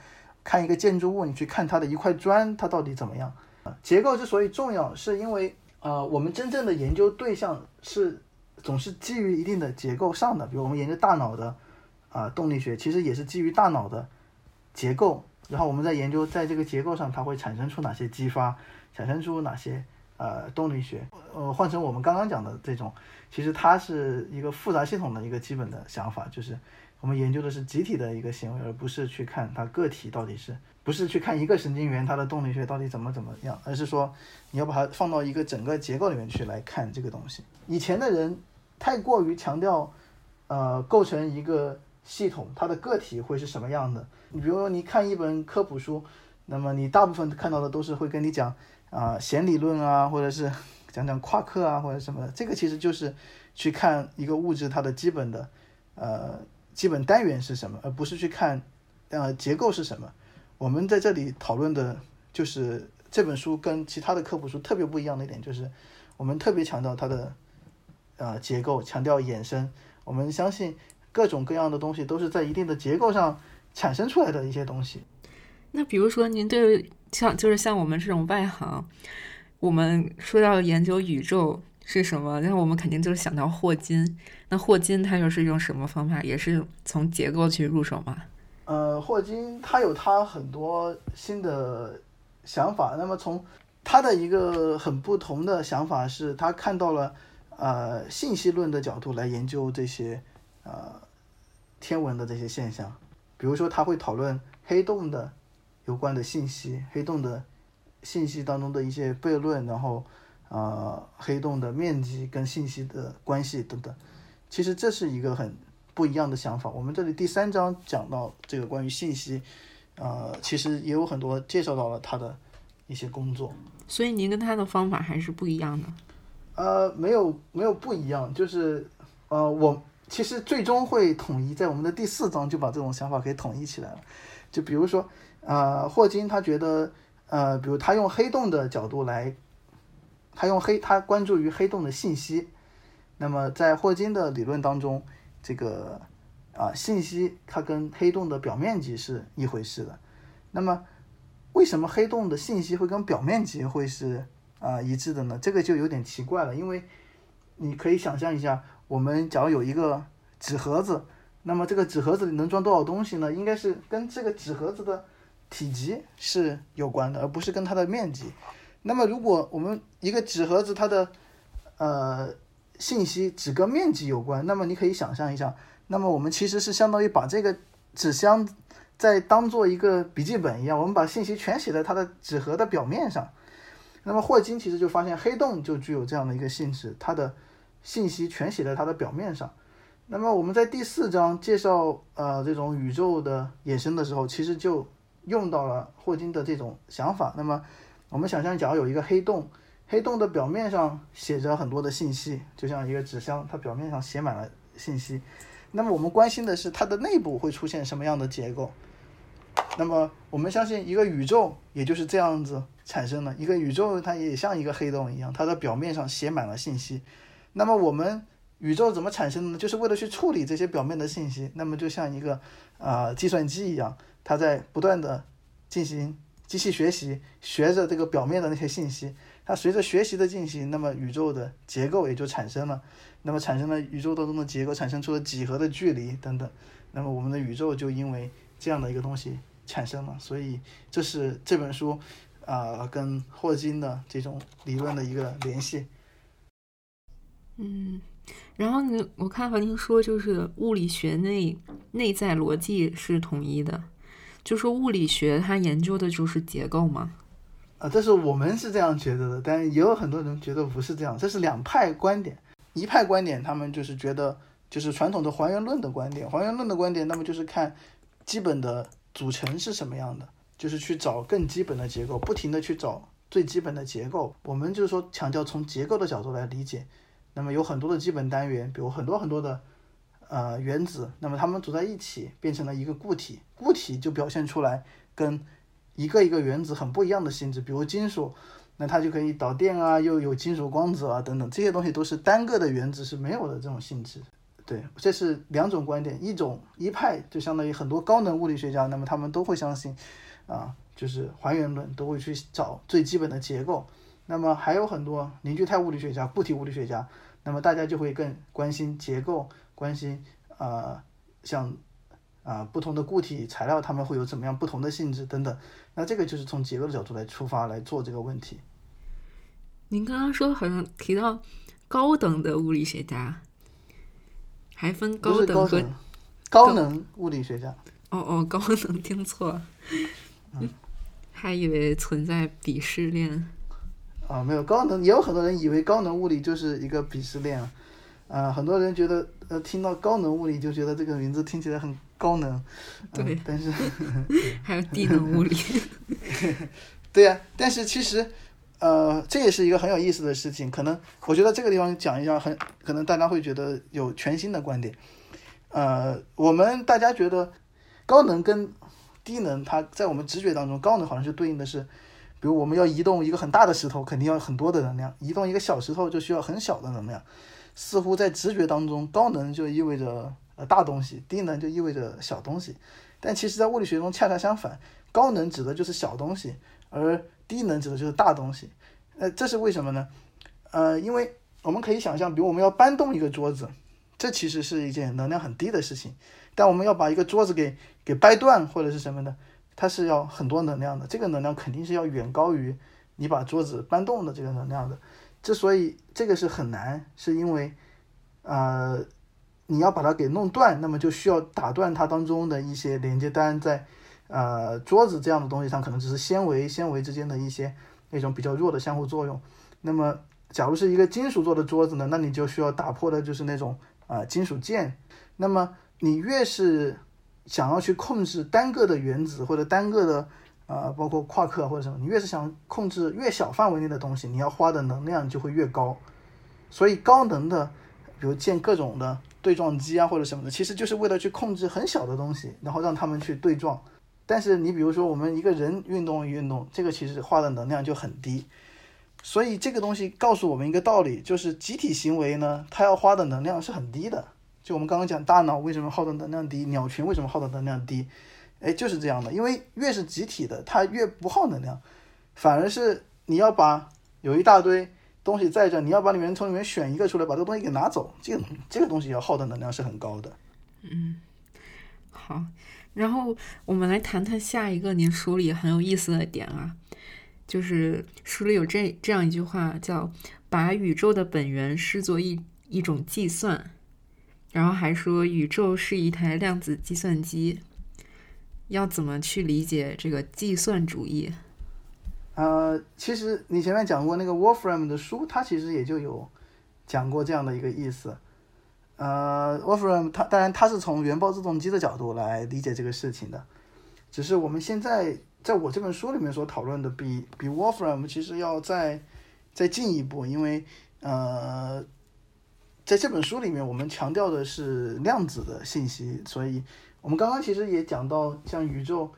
看一个建筑物，你去看它的一块砖，它到底怎么样？结构之所以重要，是因为啊，我们真正的研究对象是总是基于一定的结构上的，比如我们研究大脑的啊动力学，其实也是基于大脑的结构。然后我们在研究，在这个结构上它会产生出哪些激发，产生出哪些呃动力学。呃，换成我们刚刚讲的这种，其实它是一个复杂系统的一个基本的想法，就是我们研究的是集体的一个行为，而不是去看它个体到底是不是去看一个神经元它的动力学到底怎么怎么样，而是说你要把它放到一个整个结构里面去来看这个东西。以前的人太过于强调，呃，构成一个系统，它的个体会是什么样的。你比如说，你看一本科普书，那么你大部分看到的都是会跟你讲啊弦理论啊，或者是 讲讲夸克啊，或者什么的。这个其实就是去看一个物质它的基本的呃基本单元是什么，而不是去看呃结构是什么。我们在这里讨论的就是这本书跟其他的科普书特别不一样的一点，就是我们特别强调它的呃结构，强调衍生。我们相信各种各样的东西都是在一定的结构上。产生出来的一些东西，那比如说，您对像就是像我们这种外行，我们说到研究宇宙是什么，那我们肯定就是想到霍金。那霍金他又是用什么方法？也是从结构去入手吗？呃，霍金他有他很多新的想法。那么从他的一个很不同的想法是，他看到了呃信息论的角度来研究这些呃天文的这些现象。比如说，他会讨论黑洞的有关的信息，黑洞的信息当中的一些悖论，然后，呃，黑洞的面积跟信息的关系等等。其实这是一个很不一样的想法。我们这里第三章讲到这个关于信息，呃，其实也有很多介绍到了他的一些工作。所以您跟他的方法还是不一样的。呃，没有没有不一样，就是呃我。其实最终会统一，在我们的第四章就把这种想法给统一起来了。就比如说，呃，霍金他觉得，呃，比如他用黑洞的角度来，他用黑，他关注于黑洞的信息。那么在霍金的理论当中，这个啊信息它跟黑洞的表面积是一回事的。那么为什么黑洞的信息会跟表面积会是啊一致的呢？这个就有点奇怪了，因为你可以想象一下。我们假如有一个纸盒子，那么这个纸盒子里能装多少东西呢？应该是跟这个纸盒子的体积是有关的，而不是跟它的面积。那么如果我们一个纸盒子它的呃信息只跟面积有关，那么你可以想象一下，那么我们其实是相当于把这个纸箱在当做一个笔记本一样，我们把信息全写在它的纸盒的表面上。那么霍金其实就发现黑洞就具有这样的一个性质，它的。信息全写在它的表面上。那么我们在第四章介绍呃这种宇宙的衍生的时候，其实就用到了霍金的这种想法。那么我们想象，假如有一个黑洞，黑洞的表面上写着很多的信息，就像一个纸箱，它表面上写满了信息。那么我们关心的是它的内部会出现什么样的结构。那么我们相信一个宇宙也就是这样子产生的。一个宇宙它也像一个黑洞一样，它的表面上写满了信息。那么我们宇宙怎么产生的呢？就是为了去处理这些表面的信息。那么就像一个啊计算机一样，它在不断的进行机器学习学着这个表面的那些信息，它随着学习的进行，那么宇宙的结构也就产生了，那么产生了宇宙当中的结构，产生出了几何的距离等等，那么我们的宇宙就因为这样的一个东西产生了，所以这是这本书啊、跟霍金的这种理论的一个联系。嗯，然后呢，我看和您说，就是物理学内内在逻辑是统一的，就说物理学它研究的就是结构嘛。啊，这是我们是这样觉得的，但也有很多人觉得不是这样，这是两派观点。一派观点，他们就是觉得就是传统的还原论的观点，还原论的观点，那么就是看基本的组成是什么样的，就是去找更基本的结构，不停的去找最基本的结构。我们就是说强调从结构的角度来理解，那么有很多的基本单元，比如很多很多的呃原子，那么它们组在一起变成了一个固体，固体就表现出来跟一个一个原子很不一样的性质，比如金属，那它就可以导电啊，又有金属光子啊等等，这些东西都是单个的原子是没有的这种性质。对，这是两种观点，一种一派就相当于很多高能物理学家，那么他们都会相信，啊，就是还原论，都会去找最基本的结构。那么还有很多凝聚态物理学家、固体物理学家，那么大家就会更关心结构，关心啊、像啊、不同的固体材料它们会有怎么样不同的性质等等。那这个就是从结构的角度来出发来做这个问题。您刚刚说好像提到高等的物理学家，还分高等和高能物理学家。哦哦高能听错了 还以为存在鄙视链。啊，没有高能，也有很多人以为高能物理就是一个鄙视链啊，啊，很多人觉得呃听到高能物理就觉得这个名字听起来很高能，嗯对但是 还有低能物理，对呀、但是其实呃这也是一个很有意思的事情，可能我觉得这个地方讲一下很可能大家会觉得有全新的观点，呃，我们大家觉得高能跟低能，它在我们直觉当中，高能好像是对应的是。比如我们要移动一个很大的石头，肯定要很多的能量；移动一个小石头就需要很小的能量。似乎在直觉当中，高能就意味着呃大东西，低能就意味着小东西。但其实，在物理学中恰恰相反，高能指的就是小东西，而低能指的就是大东西。呃，这是为什么呢？呃，因为我们可以想象，比如我们要搬动一个桌子，这其实是一件能量很低的事情。但我们要把一个桌子给给掰断或者是什么的，它是要很多能量的，这个能量肯定是要远高于你把桌子搬动的这个能量的。之所以这个是很难，是因为，呃，你要把它给弄断，那么就需要打断它当中的一些连接单，在呃桌子这样的东西上，可能只是纤维纤维之间的一些那种比较弱的相互作用。那么，假如是一个金属做的桌子呢，那你就需要打破的就是那种、呃金属键。那么你越是想要去控制单个的原子或者单个的呃，包括夸克或者什么，你越是想控制越小范围内的东西，你要花的能量就会越高。所以高能的，比如建各种的对撞机啊或者什么的，其实就是为了去控制很小的东西，然后让他们去对撞。但是你比如说我们一个人运动运动，这个其实花的能量就很低。所以这个东西告诉我们一个道理，就是集体行为呢，它要花的能量是很低的。就我们刚刚讲大脑为什么耗的能量低，鸟群为什么耗的能量低，哎，就是这样的。因为越是集体的，它越不耗能量，反而是你要把有一大堆东西在这，你要把里面从里面选一个出来，把这个东西给拿走，这个这个东西要耗的能量是很高的。嗯好，然后我们来谈谈下一个您书里很有意思的点啊，就是书里有这这样一句话，叫“把宇宙的本源视作一一种计算”，然后还说宇宙是一台量子计算机。要怎么去理解这个计算主义？呃，其实你前面讲过那个 Wolfram 的书，它其实也就有讲过这样的一个意思。呃，Wolfram 他当然他是从原爆自动机的角度来理解这个事情的，只是我们现在在我这本书里面所讨论的比比 Wolfram 其实要再再进一步，因为呃，在这本书里面我们强调的是量子的信息，所以我们刚刚其实也讲到，像宇宙，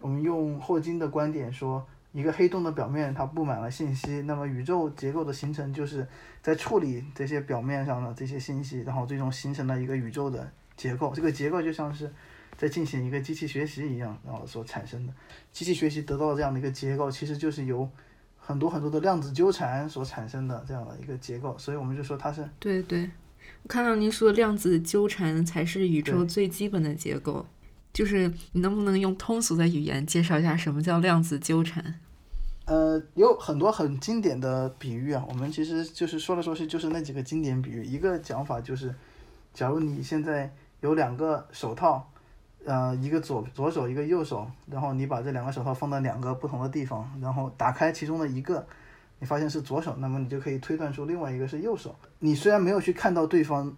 我们用霍金的观点说。一个黑洞的表面它布满了信息，那么宇宙结构的形成就是在处理这些表面上的这些信息，然后最终形成了一个宇宙的结构。这个结构就像是在进行一个机器学习一样，然后所产生的机器学习得到这样的一个结构，其实就是由很多很多的量子纠缠所产生的这样的一个结构，所以我们就说它是对对。我看到您说量子纠缠才是宇宙最基本的结构，就是你能不能用通俗的语言介绍一下什么叫量子纠缠？呃，有很多很经典的比喻啊，我们其实就是说来说去就是那几个经典比喻。一个讲法就是，假如你现在有两个手套，呃，一个左左手，一个右手，然后你把这两个手套放到两个不同的地方，然后打开其中的一个，你发现是左手，那么你就可以推断出另外一个是右手。你虽然没有去看到对方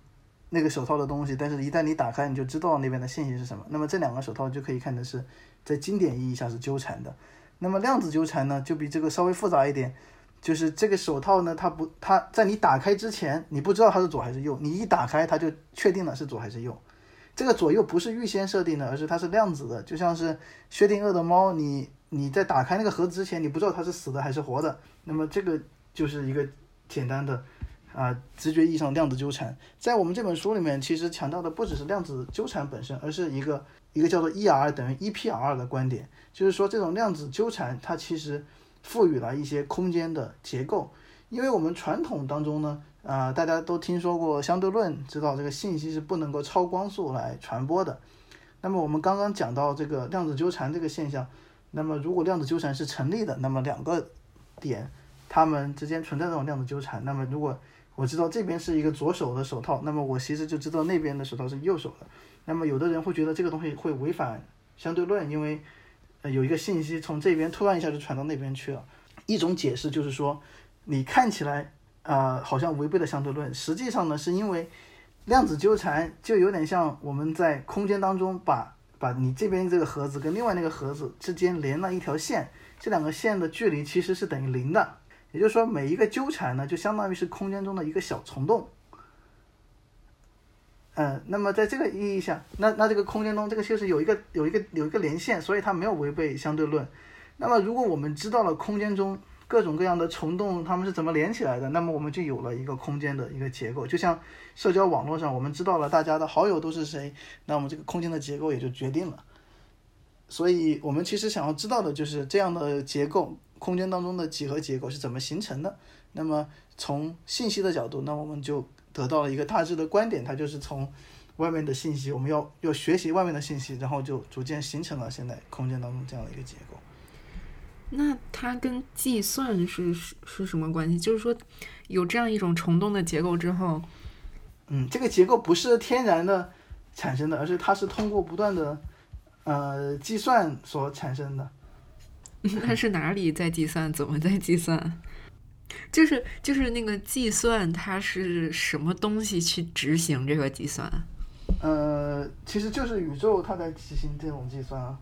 那个手套的东西，但是一旦你打开，你就知道那边的信息是什么。那么这两个手套就可以看成是在经典意义上是纠缠的。那么量子纠缠呢，就比这个稍微复杂一点，就是这个手套呢，它不，它在你打开之前，你不知道它是左还是右，你一打开它就确定了是左还是右。这个左右不是预先设定的，而是它是量子的，就像是薛定谔的猫，你你在打开那个盒子之前，你不知道它是死的还是活的。那么这个就是一个简单的啊、直觉意义上量子纠缠。在我们这本书里面，其实强调的不只是量子纠缠本身，而是一个一个叫做 ER 等于 EPR 的观点。就是说，这种量子纠缠它其实赋予了一些空间的结构，因为我们传统当中呢，啊、大家都听说过相对论，知道这个信息是不能够超光速来传播的。那么我们刚刚讲到这个量子纠缠这个现象，那么如果量子纠缠是成立的，那么两个点它们之间存在这种量子纠缠，那么如果我知道这边是一个左手的手套，那么我其实就知道那边的手套是右手的。那么有的人会觉得这个东西会违反相对论，因为呃有一个信息从这边突然一下就传到那边去了。一种解释就是说，你看起来啊、呃好像违背了相对论，实际上呢是因为量子纠缠就有点像我们在空间当中把把你这边这个盒子跟另外那个盒子之间连了一条线，这两个线的距离其实是等于零的。也就是说，每一个纠缠呢，就相当于是空间中的一个小虫洞。嗯，那么在这个意义下，那那这个空间中，这个就是有一个有一个有一个连线，所以它没有违背相对论。那么如果我们知道了空间中各种各样的虫洞它们是怎么连起来的，那么我们就有了一个空间的一个结构。就像社交网络上，我们知道了大家的好友都是谁，那我们这个空间的结构也就决定了。所以我们其实想要知道的就是这样的结构，空间当中的几何结构是怎么形成的。那么从信息的角度，那我们就得到了一个大致的观点，它就是从外面的信息，我们要要学习外面的信息，然后就逐渐形成了现在空间当中这样的一个结构。那它跟计算是是是什么关系？就是说，有这样一种虫洞的结构之后，嗯，这个结构不是天然的产生的，而是它是通过不断的呃计算所产生的。那是哪里在计算？怎么在计算？就是就是那个计算，它是什么东西去执行这个计算？呃，其实就是宇宙它在执行这种计算啊。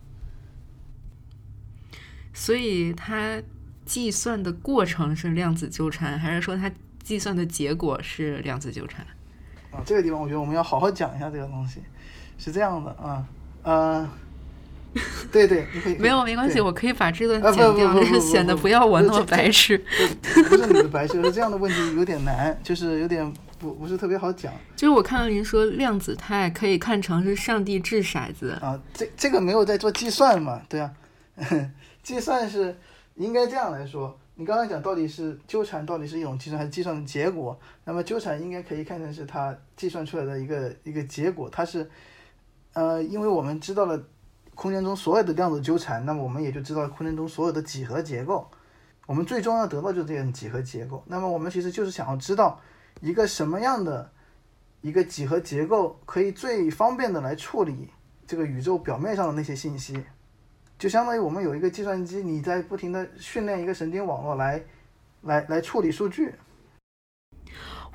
所以它计算的过程是量子纠缠，还是说它计算的结果是量子纠缠？啊，这个地方我觉得我们要好好讲一下这个东西，是这样的啊，呃，对对，你可以没有没关系，我可以把这段啊剪掉，显得不要我那么白痴。不不是你的白痴，是这样的问题有点难，就是有点不不是特别好讲就是我看到您说量子态可以看成是上帝掷骰子，啊。这这个没有在做计算嘛？对啊，计算是应该这样来说。你刚才讲到底是纠缠到底是一种计算还是计算的结果？那么纠缠应该可以看成是它计算出来的一个一个结果，它是呃，因为我们知道了空间中所有的量子纠缠，那么我们也就知道空间中所有的几何结构。我们最终要得到就是这种几何结构。那么我们其实就是想要知道一个什么样的一个几何结构可以最方便的来处理这个宇宙表面上的那些信息，就相当于我们有一个计算机，你在不停的训练一个神经网络来来来处理数据。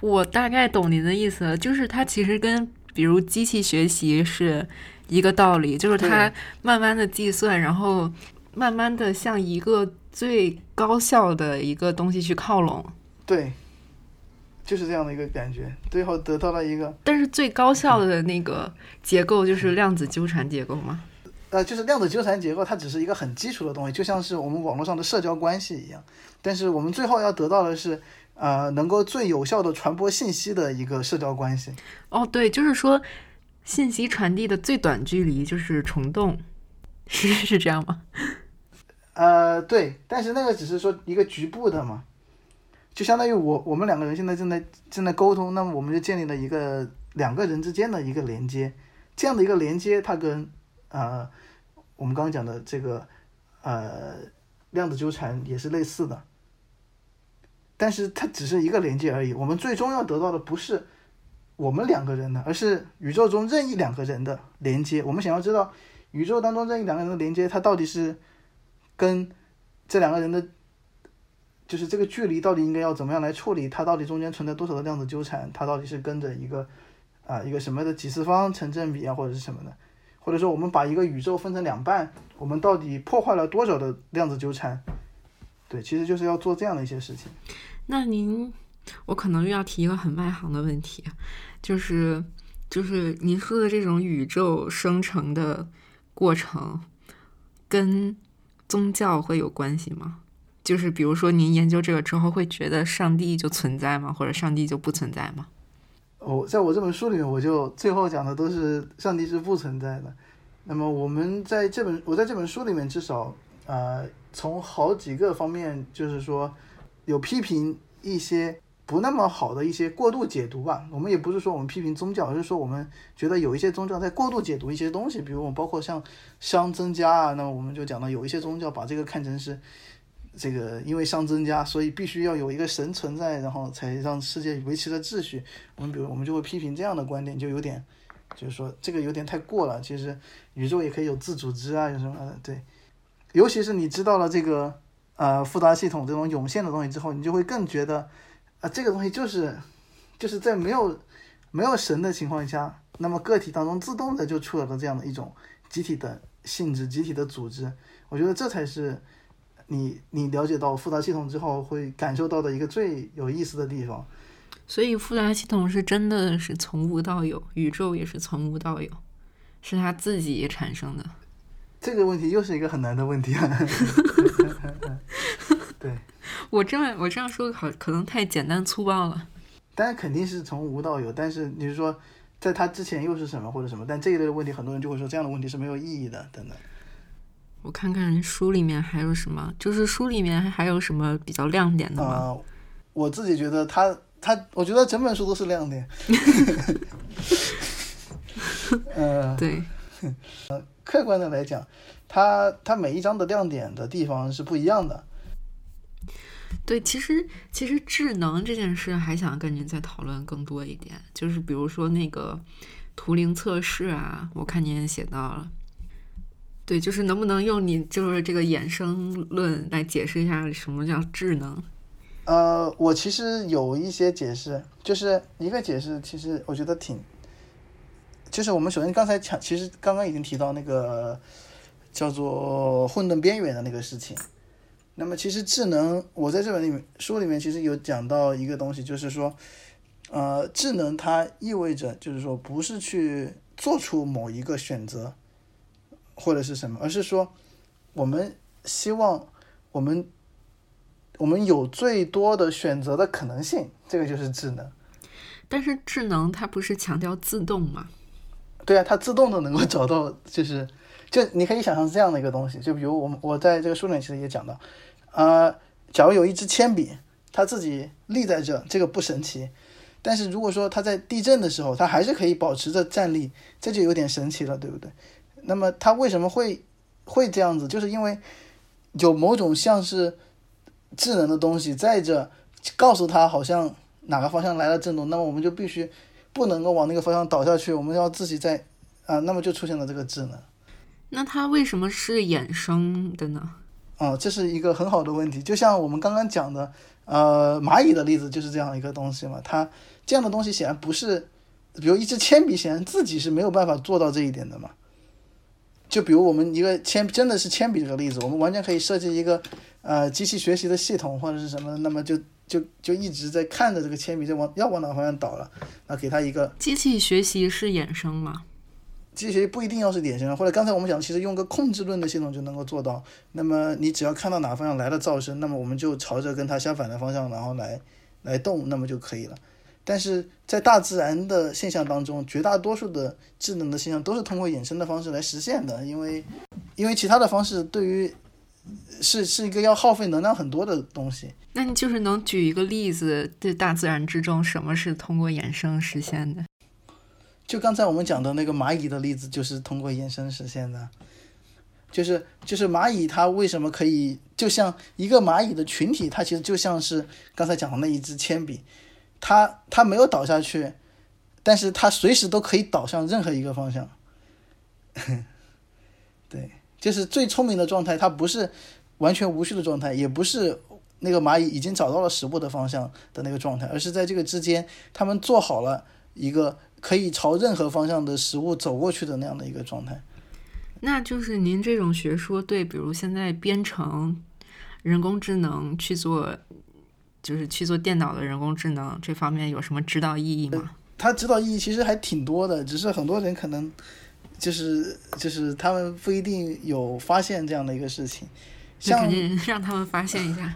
我大概懂您的意思了，就是它其实跟比如机器学习是一个道理，就是它慢慢的计算，然后慢慢的向一个最高效的一个东西去靠拢。对，就是这样的一个感觉，最后得到了一个但是最高效的那个结构就是量子纠缠结构嘛。呃，就是量子纠缠结构，它只是一个很基础的东西，就像是我们网络上的社交关系一样。但是我们最后要得到的是，呃，能够最有效的传播信息的一个社交关系。哦，对，就是说，信息传递的最短距离就是虫洞，是是这样吗？呃，对，但是那个只是说一个局部的嘛，就相当于我我们两个人现在正在正在沟通，那么我们就建立了一个两个人之间的一个连接，这样的一个连接，它跟呃我们刚刚讲的这个呃量子纠缠也是类似的，但是它只是一个连接而已，我们最终要得到的不是我们两个人的，而是宇宙中任意两个人的连接。我们想要知道宇宙当中任意两个人的连接，它到底是。跟这两个人的，就是这个距离到底应该要怎么样来处理？它到底中间存在多少的量子纠缠？它到底是跟着一个啊一个什么的几次方成正比啊，或者是什么的？或者说我们把一个宇宙分成两半，我们到底破坏了多少的量子纠缠？对，其实就是要做这样的一些事情。那您，我可能又要提一个很外行的问题，就是就是您说的这种宇宙生成的过程，跟宗教会有关系吗？就是比如说，您研究这个之后，会觉得上帝就存在吗？或者上帝就不存在吗？哦，在我这本书里面，我就最后讲的都是上帝是不存在的。那么我们在这本我在这本书里面，至少呃，从好几个方面，就是说有批评一些。不那么好的一些过度解读吧，我们也不是说我们批评宗教，而是说我们觉得有一些宗教在过度解读一些东西，比如我们包括像熵增加啊，那么我们就讲到有一些宗教把这个看成是这个因为熵增加，所以必须要有一个神存在，然后才让世界维持了秩序。我们比如我们就会批评这样的观点，就有点就是说这个有点太过了。其实宇宙也可以有自组织啊，有什么的对，尤其是你知道了这个呃复杂系统这种涌现的东西之后，你就会更觉得。啊，这个东西就是，就是在没有没有神的情况下，那么个体当中自动的就出来了这样的一种集体的性质、集体的组织。我觉得这才是你你了解到复杂系统之后会感受到的一个最有意思的地方。所以复杂系统是真的是从无到有，宇宙也是从无到有，是他自己产生的。这个问题又是一个很难的问题啊。对。我这样我这样说好可能太简单粗暴了，但是肯定是从无到有。但是你是说，在它之前又是什么或者什么？但这一类的问题，很多人就会说这样的问题是没有意义的，等等。我看看书里面还有什么，就是书里面还有什么比较亮点的吗？我自己觉得他他，我觉得整本书都是亮点。呃，对，呃，客观的来讲，它它每一章的亮点的地方是不一样的。对，其实其实智能这件事还想跟您再讨论更多一点，就是比如说那个图灵测试啊，我看您也写到了。对，就是能不能用你就是这个衍生论来解释一下什么叫智能？呃，我其实有一些解释，就是一个解释，其实我觉得挺，就是我们首先刚才讲，其实刚刚已经提到那个叫做混沌边缘的那个事情。那么其实智能，我在这本里面书里面其实有讲到一个东西，就是说，呃，智能它意味着就是说不是去做出某一个选择，或者是什么，而是说我们希望我们我们有最多的选择的可能性，这个就是智能。但是智能它不是强调自动吗？对啊，它自动的能够找到，就是就你可以想象这样的一个东西，就比如我们我在这个书里面其实也讲到。呃，假如有一支铅笔，它自己立在这，这个不神奇。但是如果说它在地震的时候，它还是可以保持着站立，这就有点神奇了，对不对？那么它为什么会会这样子？就是因为有某种像是智能的东西在这，告诉它好像哪个方向来了震动，那么我们就必须不能够往那个方向倒下去，我们要自己在啊，那么就出现了这个智能。那它为什么是衍生的呢？啊，这是一个很好的问题，就像我们刚刚讲的，呃，蚂蚁的例子就是这样一个东西嘛。它这样的东西显然不是，比如一支铅笔，显然自己是没有办法做到这一点的嘛。就比如我们一个铅，真的是铅笔这个例子，我们完全可以设计一个呃机器学习的系统或者是什么，那么就就就一直在看着这个铅笔在往要往哪方向倒了，那给它一个机器学习是衍生吗？机器学习不一定要是典型的，或者刚才我们讲，其实用个控制论的系统就能够做到。那么你只要看到哪个方向来了噪声，那么我们就朝着跟它相反的方向，然后来来动，那么就可以了。但是在大自然的现象当中，绝大多数的智能的现象都是通过衍生的方式来实现的，因为因为其他的方式对于是是一个要耗费能量很多的东西。那你就是能举一个例子，在大自然之中，什么是通过衍生实现的？就刚才我们讲的那个蚂蚁的例子，就是通过衍生实现的。就是就是蚂蚁，它为什么可以就像一个蚂蚁的群体？它其实就像是刚才讲的那一支铅笔，它它没有倒下去，但是它随时都可以倒向任何一个方向。对，就是最聪明的状态，它不是完全无序的状态，也不是那个蚂蚁已经找到了食物的方向的那个状态，而是在这个之间，他们做好了一个可以朝任何方向的食物走过去的那样的一个状态。那就是您这种学说对，比如现在编程、人工智能去做，就是去做电脑的人工智能这方面有什么指导意义吗？它指导意义其实还挺多的，只是很多人可能就是就是他们不一定有发现这样的一个事情。像 让他们发现一下。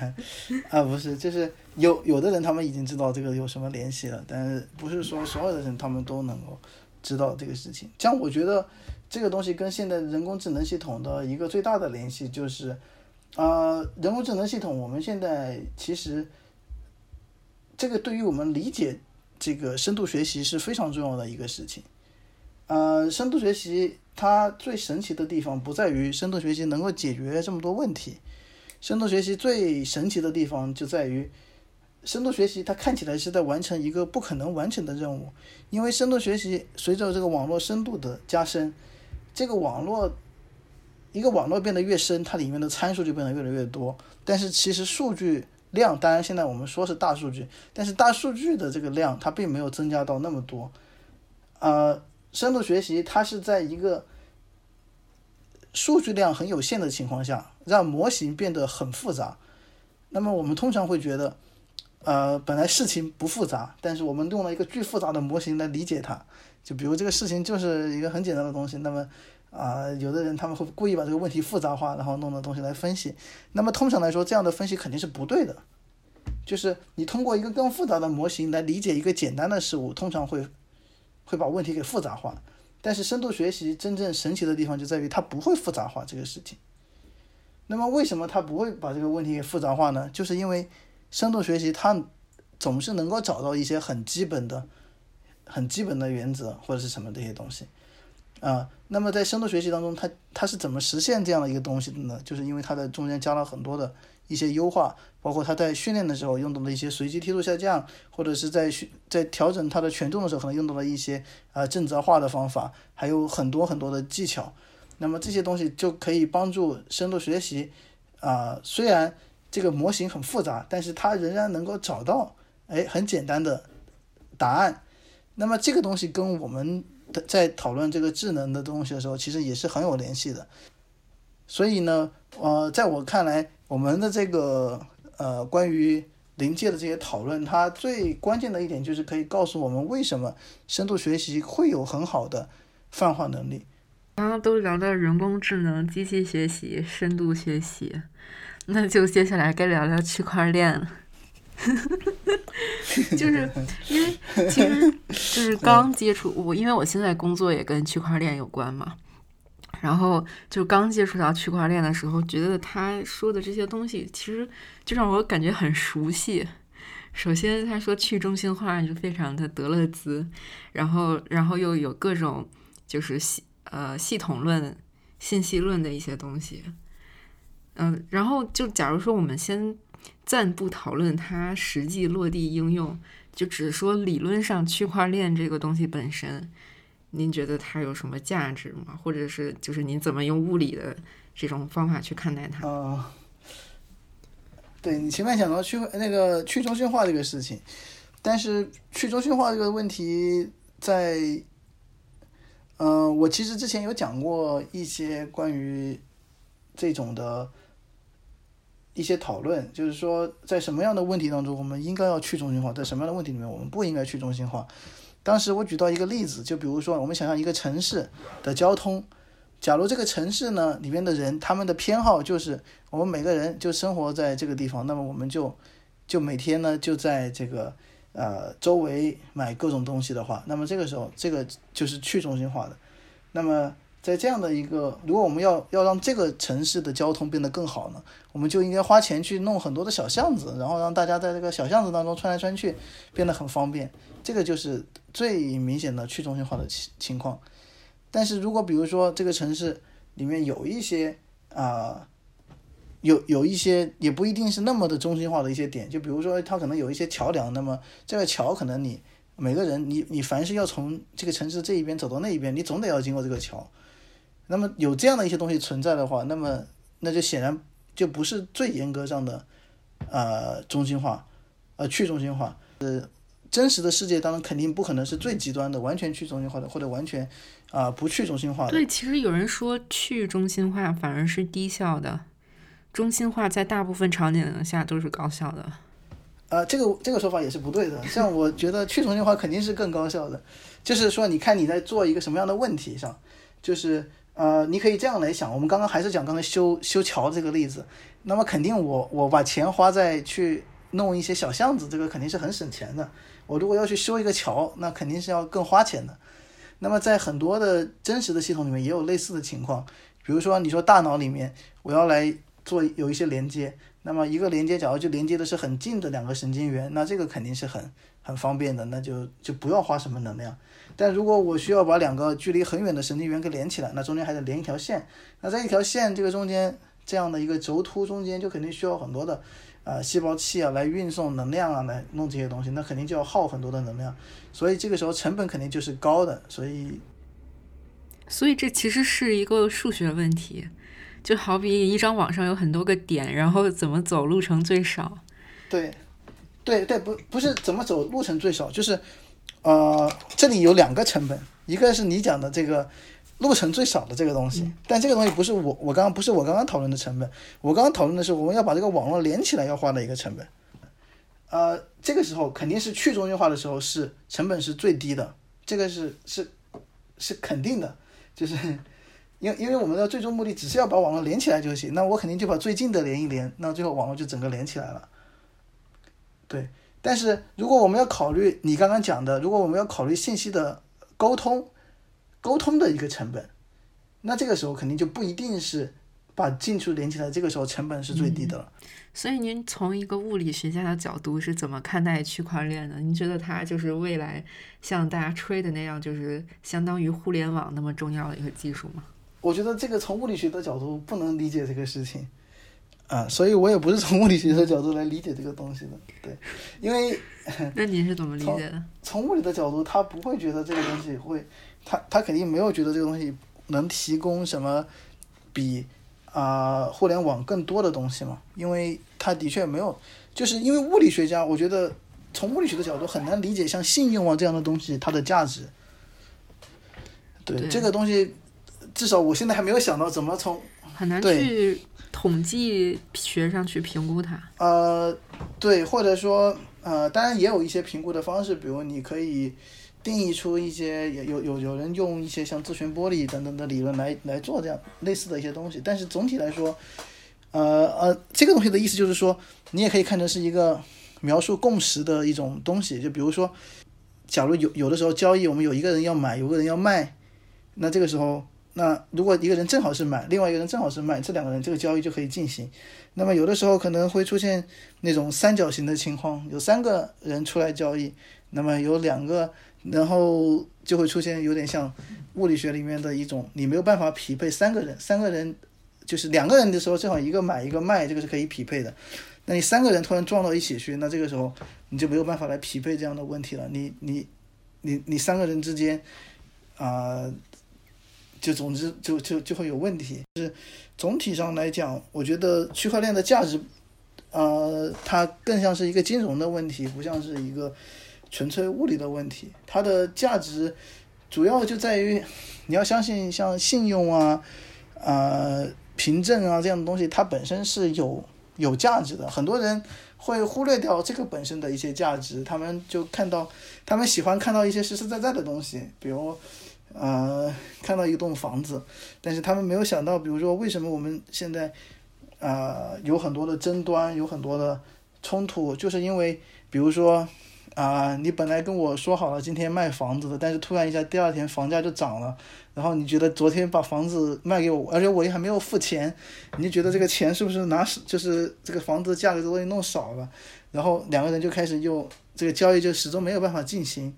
啊，不是，就是有有的人他们已经知道这个有什么联系了，但是不是说所有的人他们都能够知道这个事情。像我觉得。这个东西跟现在人工智能系统的一个最大的联系就是，呃，人工智能系统我们现在其实，这个对于我们理解这个深度学习是非常重要的一个事情。呃，深度学习它最神奇的地方不在于深度学习能够解决这么多问题，深度学习最神奇的地方就在于。深度学习它看起来是在完成一个不可能完成的任务，因为深度学习随着这个网络深度的加深，这个网络一个网络变得越深，它里面的参数就变得越来越多。但是其实数据量，当然现在我们说是大数据，但是大数据的这个量它并没有增加到那么多。呃，深度学习它是在一个数据量很有限的情况下，让模型变得很复杂。那么我们通常会觉得。呃，本来事情不复杂，但是我们用了一个巨复杂的模型来理解它。就比如这个事情就是一个很简单的东西，那么啊，有的人他们会故意把这个问题复杂化，然后弄的东西来分析。那么通常来说，这样的分析肯定是不对的。就是你通过一个更复杂的模型来理解一个简单的事物，通常会会把问题给复杂化。但是深度学习真正神奇的地方就在于它不会复杂化这个事情。那么为什么它不会把这个问题给复杂化呢？就是因为。深度学习它总是能够找到一些很基本的、很基本的原则或者是什么这些东西啊。那么在深度学习当中，它它是怎么实现这样的一个东西的呢？就是因为它的中间加了很多的一些优化，包括它在训练的时候用到的一些随机梯度下降，或者是在训在调整它的权重的时候可能用到了一些啊正则化的方法，还有很多很多的技巧。那么这些东西就可以帮助深度学习啊，虽然。这个模型很复杂，但是它仍然能够找到哎很简单的答案。那么这个东西跟我们在讨论这个智能的东西的时候，其实也是很有联系的。所以呢，呃，在我看来，我们的这个呃关于临界的这些讨论，它最关键的一点就是可以告诉我们为什么深度学习会有很好的泛化能力。刚刚都聊到人工智能、机器学习、深度学习。那就接下来该聊聊区块链了，就是 因为其实就是刚接触我，因为我现在工作也跟区块链有关嘛，然后就刚接触到区块链的时候，觉得他说的这些东西其实就让我感觉很熟悉。首先他说去中心化就非常的德勒兹，然后然后又有各种就是系呃系统论、信息论的一些东西。嗯，然后就假如说我们先暂不讨论它实际落地应用，就只说理论上区块链这个东西本身，您觉得它有什么价值吗？或者是就是您怎么用物理的这种方法去看待它？啊，对你前面讲到去那个去中心化这个事情，但是去中心化这个问题在，嗯，我其实之前有讲过一些关于这种的。一些讨论就是说，在什么样的问题当中，我们应该要去中心化；在什么样的问题里面，我们不应该去中心化。当时我举到一个例子，就比如说，我们想象一个城市的交通，假如这个城市呢里面的人，他们的偏好就是我们每个人就生活在这个地方，那么我们就就每天呢就在这个呃周围买各种东西的话，那么这个时候这个就是去中心化的。那么在这样的一个，如果我们要要让这个城市的交通变得更好呢，我们就应该花钱去弄很多的小巷子，然后让大家在这个小巷子当中穿来穿去，变得很方便。这个就是最明显的去中心化的情情况。但是如果比如说这个城市里面有一些啊。有有一些也不一定是那么的中心化的一些点，就比如说它可能有一些桥梁，那么这个桥可能你每个人你你凡是要从这个城市这一边走到那一边，你总得要经过这个桥。那么有这样的一些东西存在的话，那么那就显然就不是最严格上的呃中心化，呃去中心化。呃，真实的世界当中肯定不可能是最极端的完全去中心化的，或者完全啊不去中心化的。对，其实有人说去中心化反而是低效的。中心化在大部分场景下都是高效的，呃，这个这个说法也是不对的。像我觉得去中心化肯定是更高效的，就是说，你看你在做一个什么样的问题上，就是呃，你可以这样来想。我们刚刚还是讲刚才修修桥这个例子，那么肯定我我把钱花在去弄一些小巷子，这个肯定是很省钱的。我如果要去修一个桥，那肯定是要更花钱的。那么在很多的真实的系统里面也有类似的情况，比如说你说大脑里面我要来。做有一些连接，那么一个连接，假如就连接的是很近的两个神经元，那这个肯定是很很方便的，那就就不要花什么能量。但如果我需要把两个距离很远的神经元给连起来，那中间还得连一条线，那在一条线这个中间这样的一个轴突中间就肯定需要很多的啊细胞器啊来运送能量啊来弄这些东西，那肯定就要耗很多的能量，所以这个时候成本肯定就是高的，所以所以这其实是一个数学问题。就好比一张网上有很多个点，然后怎么走路程最少？对，对对，不不是怎么走路程最少，就是，呃，这里有两个成本，一个是你讲的这个路程最少的这个东西，但这个东西不是我我刚刚不是我刚刚讨论的成本，我刚刚讨论的是我们要把这个网络连起来要花的一个成本，呃，这个时候肯定是去中心化的时候是成本是最低的，这个是是是肯定的，就是。因因为我们的最终目的只是要把网络连起来就行，那我肯定就把最近的连一连，那最后网络就整个连起来了。对，但是如果我们要考虑你刚刚讲的，如果我们要考虑信息的沟通，沟通的一个成本，那这个时候肯定就不一定是把近处连起来，这个时候成本是最低的了。所以您从一个物理学家的角度是怎么看待区块链的？您觉得它就是未来像大家吹的那样，就是相当于互联网那么重要的一个技术吗？我觉得这个从物理学的角度不能理解这个事情，啊，所以我也不是从物理学的角度来理解这个东西的，对，因为 那你是怎么理解的？从物理的角度，他不会觉得这个东西会，他他肯定没有觉得这个东西能提供什么比啊互联网更多的东西嘛，因为他的确没有，就是因为物理学家，我觉得从物理学的角度很难理解像信用啊这样的东西它的价值，对这个东西。至少我现在还没有想到怎么从很难去统计学上去评估它。呃，对，或者说呃，当然也有一些评估的方式，比如你可以定义出一些有有有有人用一些像自旋玻璃等等的理论来来做这样类似的一些东西。但是总体来说，呃呃，这个东西的意思就是说，你也可以看成是一个描述共识的一种东西。就比如说，假如有有的时候交易，我们有一个人要买，有个人要卖，那这个时候。那如果一个人正好是买，另外一个人正好是卖，这两个人这个交易就可以进行。那么有的时候可能会出现那种三角形的情况，有三个人出来交易，那么有两个，然后就会出现有点像物理学里面的一种，你没有办法匹配三个人，三个人就是两个人的时候正好一个买一个卖，这个是可以匹配的。那你三个人突然撞到一起去，那这个时候你就没有办法来匹配这样的问题了。你你你你三个人之间啊。就总之就就就会有问题。就是总体上来讲，我觉得区块链的价值，呃，它更像是一个金融的问题，不像是一个纯粹物理的问题。它的价值主要就在于你要相信像信用啊、呃凭证啊这样的东西，它本身是有有价值的。很多人会忽略掉这个本身的一些价值，他们就看到他们喜欢看到一些实实在在的东西，比如。呃，看到一栋房子，但是他们没有想到，比如说为什么我们现在，呃，有很多的争端，有很多的冲突，就是因为，比如说，啊，你本来跟我说好了今天卖房子的，但是突然一下第二天房价就涨了，然后你觉得昨天把房子卖给我，而且我也还没有付钱，你就觉得这个钱是不是拿就是这个房子价格都给弄少了，然后两个人就开始又这个交易就始终没有办法进行，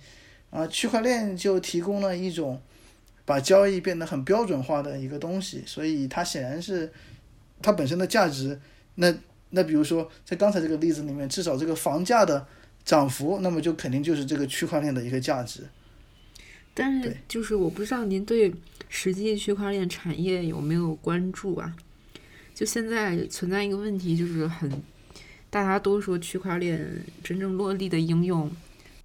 啊，区块链就提供了一种把交易变得很标准化的一个东西，所以它显然是它本身的价值，那那比如说在刚才这个例子里面，至少这个房价的。涨幅，那么就肯定就是这个区块链的一个价值。但是，就是我不知道您对实际区块链产业有没有关注啊？就现在存在一个问题，就是很大家都说区块链真正落地的应用，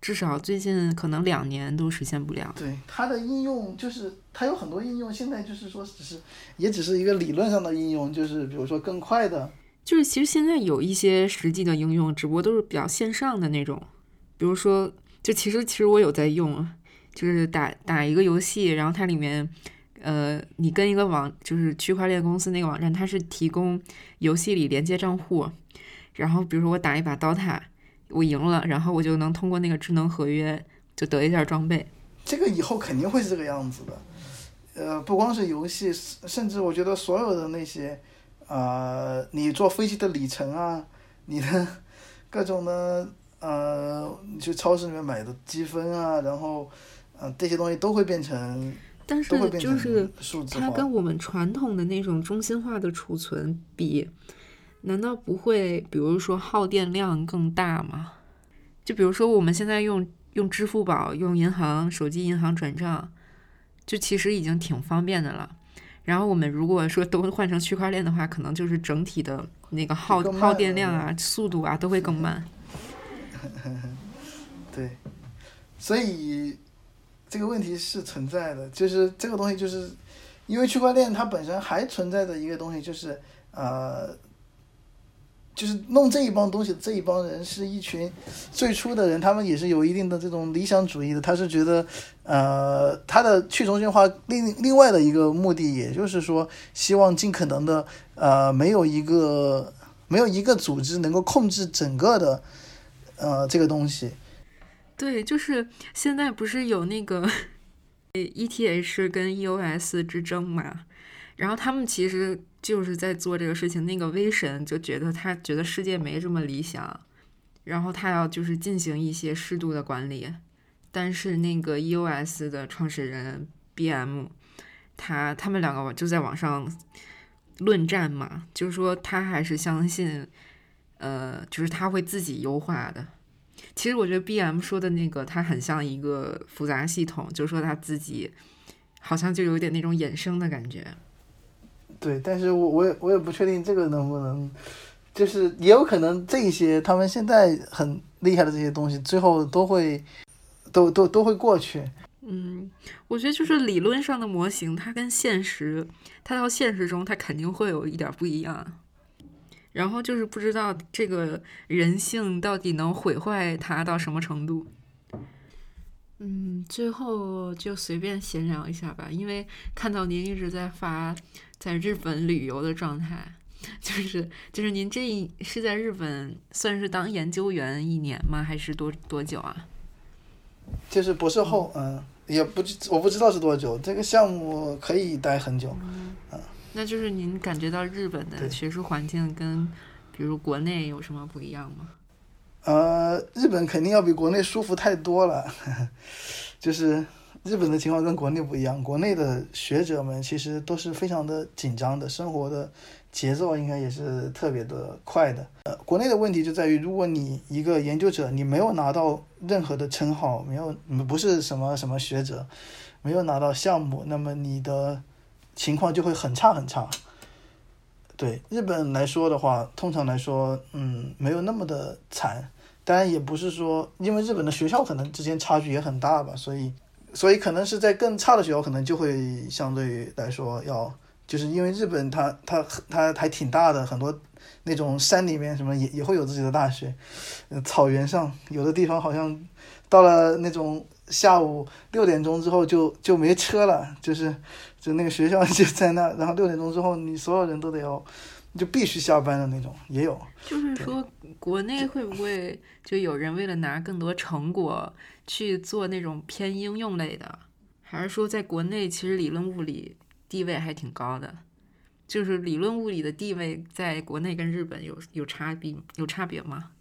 至少最近可能两年都实现不了。对它的应用，就是它有很多应用，现在就是说只是也只是一个理论上的应用，就是比如说更快的。就是其实现在有一些实际的应用，只不过都是比较线上的那种。比如说，就其实其实我有在用，就是打打一个游戏，然后它里面，呃，你跟一个网，就是区块链公司那个网站，它是提供游戏里连接账户。然后比如说我打一把刀塔，我赢了，然后我就能通过那个智能合约就得一件装备。这个以后肯定会是这个样子的。呃，不光是游戏，甚至我觉得所有的那些。啊，你坐飞机的里程啊，你的各种的呃，你去超市里面买的积分啊，然后呃这些东西都会变成，但是就是它跟我们传统的那种中心化的储存比，难道不会比如说耗电量更大吗？就比如说我们现在用用支付宝、用银行手机银行转账，就其实已经挺方便的了。然后我们如果说都换成区块链的话，可能就是整体的那个耗耗电量啊、速度啊都会更慢。对，所以这个问题是存在的，就是这个东西就是因为区块链它本身还存在的一个东西就是呃。就是弄这一帮东西，这一帮人是一群最初的人，他们也是有一定的这种理想主义的。他是觉得，呃，他的去中心化另另外的一个目的，也就是说，希望尽可能的，呃，没有一个没有一个组织能够控制整个的，呃，这个东西。对，就是现在不是有那个 ETH 跟 EOS 之争嘛？然后他们其实。就是在做这个事情，那个威神就觉得他觉得世界没这么理想，然后他要就是进行一些适度的管理，但是那个 EOS 的创始人 BM，他他们两个就在网上论战嘛，就是说他还是相信，呃，就是他会自己优化的。其实我觉得 BM 说的那个他很像一个复杂系统，就是说他自己好像就有点那种衍生的感觉。对，但是我我也我也不确定这个能不能，就是也有可能这些他们现在很厉害的这些东西，最后都会都都都会过去。嗯，我觉得就是理论上的模型，它跟现实，它到现实中它肯定会有一点不一样。然后就是不知道这个人性到底能毁坏它到什么程度。嗯，最后就随便闲聊一下吧，因为看到您一直在发。在日本旅游的状态，就是就是您这一是在日本算是当研究员一年吗？还是多多久啊？就是博士后，嗯，也不我不知道是多久。这个项目可以待很久，嗯。那就是您感觉到日本的学术环境跟比如国内有什么不一样吗？呃，日本肯定要比国内舒服太多了，就是。日本的情况跟国内不一样，国内的学者们其实都是非常的紧张的，生活的节奏应该也是特别的快的。呃，国内的问题就在于，如果你一个研究者，你没有拿到任何的称号，没有，不是什么什么学者，没有拿到项目，那么你的情况就会很差很差。对日本来说的话，通常来说，嗯，没有那么的惨。当然也不是说，因为日本的学校可能之间差距也很大吧，所以。所以可能是在更差的学校，可能就会相对来说要，就是因为日本它它它还挺大的，很多那种山里面什么也也会有自己的大学，草原上有的地方好像到了那种下午六点钟之后就就没车了，就是就那个学校就在那，然后六点钟之后你所有人都得要就必须下班的那种，也有。就是说，国内会不会就有人为了拿更多成果去做那种偏应用类的？还是说，在国内其实理论物理地位还挺高的？就是理论物理的地位在国内跟日本有有差别有差别吗？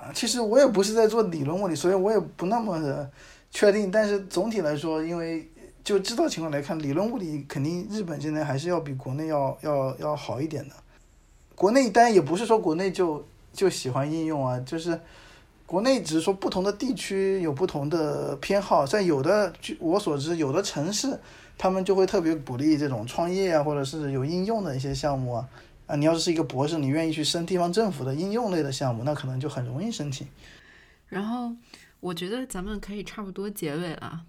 啊，其实我也不是在做理论物理，所以我也不那么的确定。但是总体来说，因为就知道情况来看，理论物理肯定日本现在还是要比国内要要要好一点的。国内当然也不是说国内就就喜欢应用啊，就是国内只是说不同的地区有不同的偏好，在有的据我所知，有的城市他们就会特别鼓励这种创业啊，或者是有应用的一些项目啊。啊，你要是是一个博士，你愿意去申地方政府的应用类的项目，那可能就很容易申请。然后我觉得咱们可以差不多结尾了。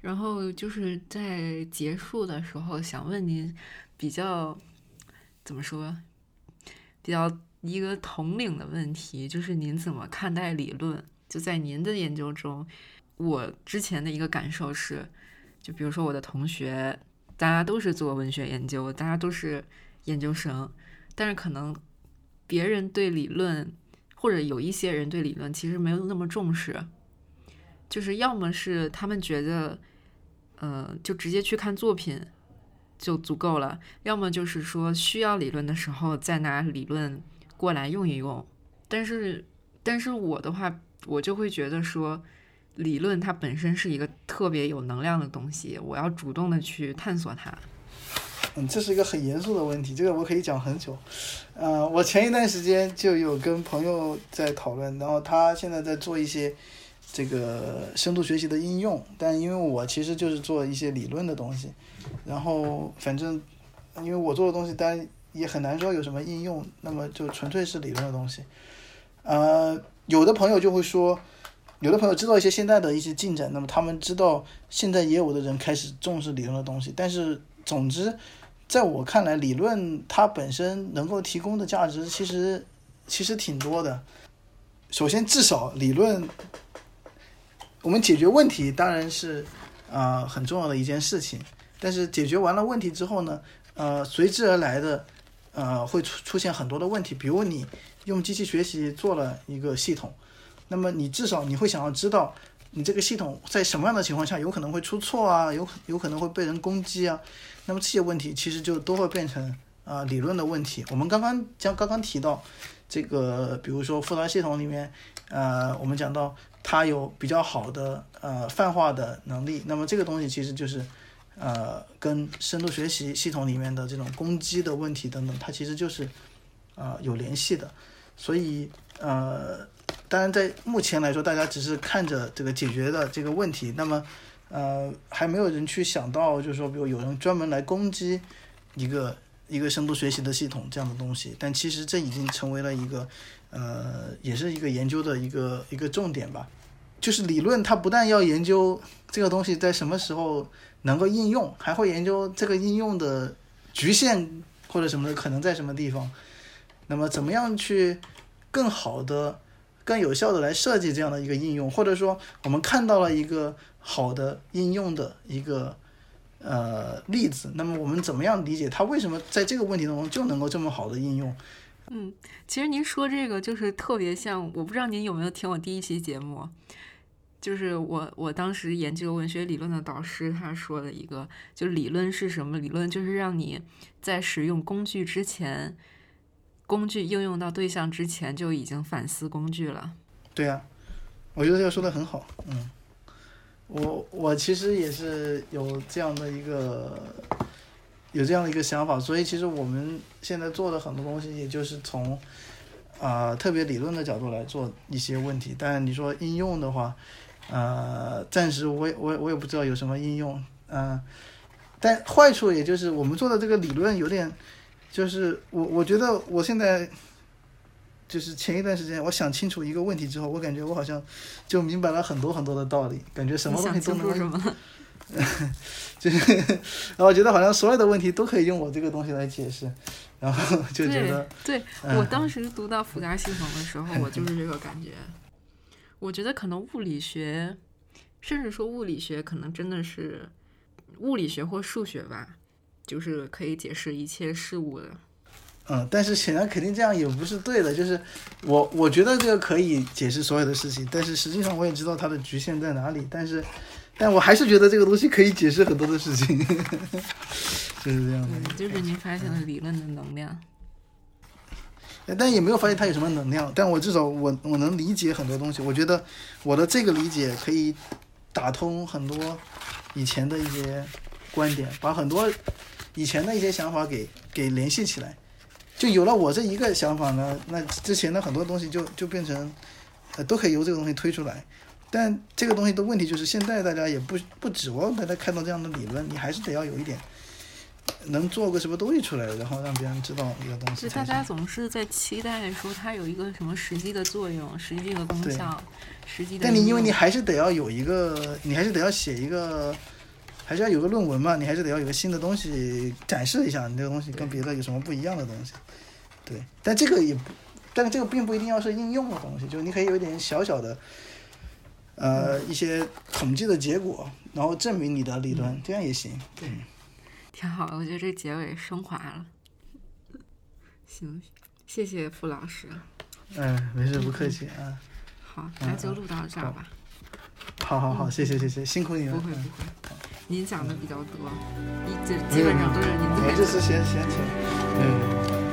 然后就是在结束的时候，想问您比较怎么说，比较一个统领的问题，就是您怎么看待理论？就在您的研究中，我之前的一个感受是，就比如说我的同学，大家都是做文学研究，大家都是。研究生，但是可能别人对理论，或者有一些人对理论其实没有那么重视，就是要么是他们觉得，呃，就直接去看作品就足够了，要么就是说需要理论的时候再拿理论过来用一用。但是，但是我的话，我就会觉得说，理论它本身是一个特别有能量的东西，我要主动的去探索它。嗯，这是一个很严肃的问题，这个我可以讲很久。呃，我前一段时间就有跟朋友在讨论，然后他现在在做一些这个深度学习的应用，但因为我其实就是做一些理论的东西，然后反正因为我做的东西，当然也很难说有什么应用，那么就纯粹是理论的东西。呃，有的朋友就会说，有的朋友知道一些现在的一些进展，那么他们知道现在也有的人开始重视理论的东西，但是总之。在我看来，理论它本身能够提供的价值其实其实挺多的。首先，至少理论，我们解决问题当然是啊很重要的一件事情。但是解决完了问题之后呢，呃，随之而来的呃会出出现很多的问题。比如你用机器学习做了一个系统，那么你至少你会想要知道。你这个系统在什么样的情况下有可能会出错啊？有有可能会被人攻击啊？那么这些问题其实就都会变成啊理论的问题。我们刚刚将刚刚提到这个，比如说复杂系统里面，呃，我们讲到它有比较好的呃泛化的能力。那么这个东西其实就是呃跟深度学习系统里面的这种攻击的问题等等，它其实就是啊有联系的。所以呃。当然，在目前来说，大家只是看着这个解决的这个问题，那么，呃，还没有人去想到，就是说，比如有人专门来攻击一个一个深度学习的系统这样的东西。但其实这已经成为了一个，呃，也是一个研究的一个一个重点吧。就是理论它不但要研究这个东西在什么时候能够应用，还会研究这个应用的局限或者什么的可能在什么地方。那么，怎么样去更好的？更有效的来设计这样的一个应用，或者说我们看到了一个好的应用的一个呃例子，那么我们怎么样理解它为什么在这个问题当中就能够这么好的应用？嗯，其实您说这个就是特别像，我不知道您有没有听我第一期节目，就是我我当时研究文学理论的导师他说的一个，就理论是什么？理论就是让你在使用工具之前。工具应用到对象之前就已经反思工具了。对呀，我觉得这个说的很好。嗯，我我其实也是有这样的一个有这样的一个想法，所以其实我们现在做的很多东西，也就是从啊特别理论的角度来做一些问题。但你说应用的话，呃，暂时我也我我也不知道有什么应用。嗯，但坏处也就是我们做的这个理论有点。就是我，我觉得我现在就是前一段时间，我想清楚一个问题之后，我感觉我好像就明白了很多很多的道理，感觉什么东西都能，就是，然后觉得好像所有的问题都可以用我这个东西来解释，然后就觉得，对我当时读到复杂系统的时候，我就是这个感觉。我觉得可能物理学，甚至说物理学，可能真的是物理学或数学吧。就是可以解释一切事物的，嗯，但是显然肯定这样也不是对的，就是我我觉得这个可以解释所有的事情，但是实际上我也知道它的局限在哪里，但是，但我还是觉得这个东西可以解释很多的事情，就是这样的。嗯，就是您发现了理论的能量。但也没有发现它有什么能量，但我至少我我能理解很多东西，我觉得我的这个理解可以打通很多以前的一些观点，把很多以前的一些想法给给联系起来，就有了我这一个想法呢，那之前的很多东西就就变成呃都可以由这个东西推出来，但这个东西的问题就是现在大家也不不指望大家看到这样的理论，你还是得要有一点。能做个什么东西出来，然后让别人知道一个东西。就大家总是在期待说它有一个什么实际的作用、实际的功效、实际的。但你因为你还是得要有一个，你还是得要写一个，还是要有个论文嘛？你还是得要有个新的东西展示一下，你这个东西跟别的有什么不一样的东西？对，但这个也不，但是这个并不一定要是应用的东西，就是你可以有一点小小的，呃，一些统计的结果，然后证明你的理论，这样也行。对。挺好的，我觉得这结尾升华了。行，谢谢傅老师。嗯，没事，不客气啊。好，那就录到这儿吧。好好好，谢谢谢谢，辛苦你了。不会不会，您讲的比较多，一这基本上都是您的。我这是闲闲扯。嗯。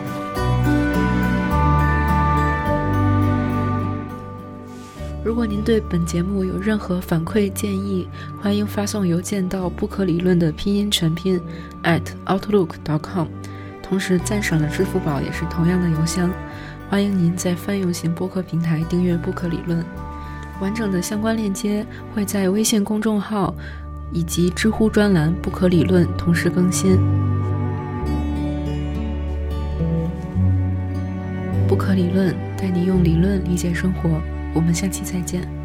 如果您对本节目有任何反馈建议，欢迎发送邮件到不可理论的拼音全拼 at outlook.com，同时赞赏的支付宝也是同样的邮箱。欢迎您在泛用型播客平台订阅不可理论，完整的相关链接会在微信公众号以及知乎专栏不可理论同时更新。不可理论带你用理论理解生活。我们下期再见。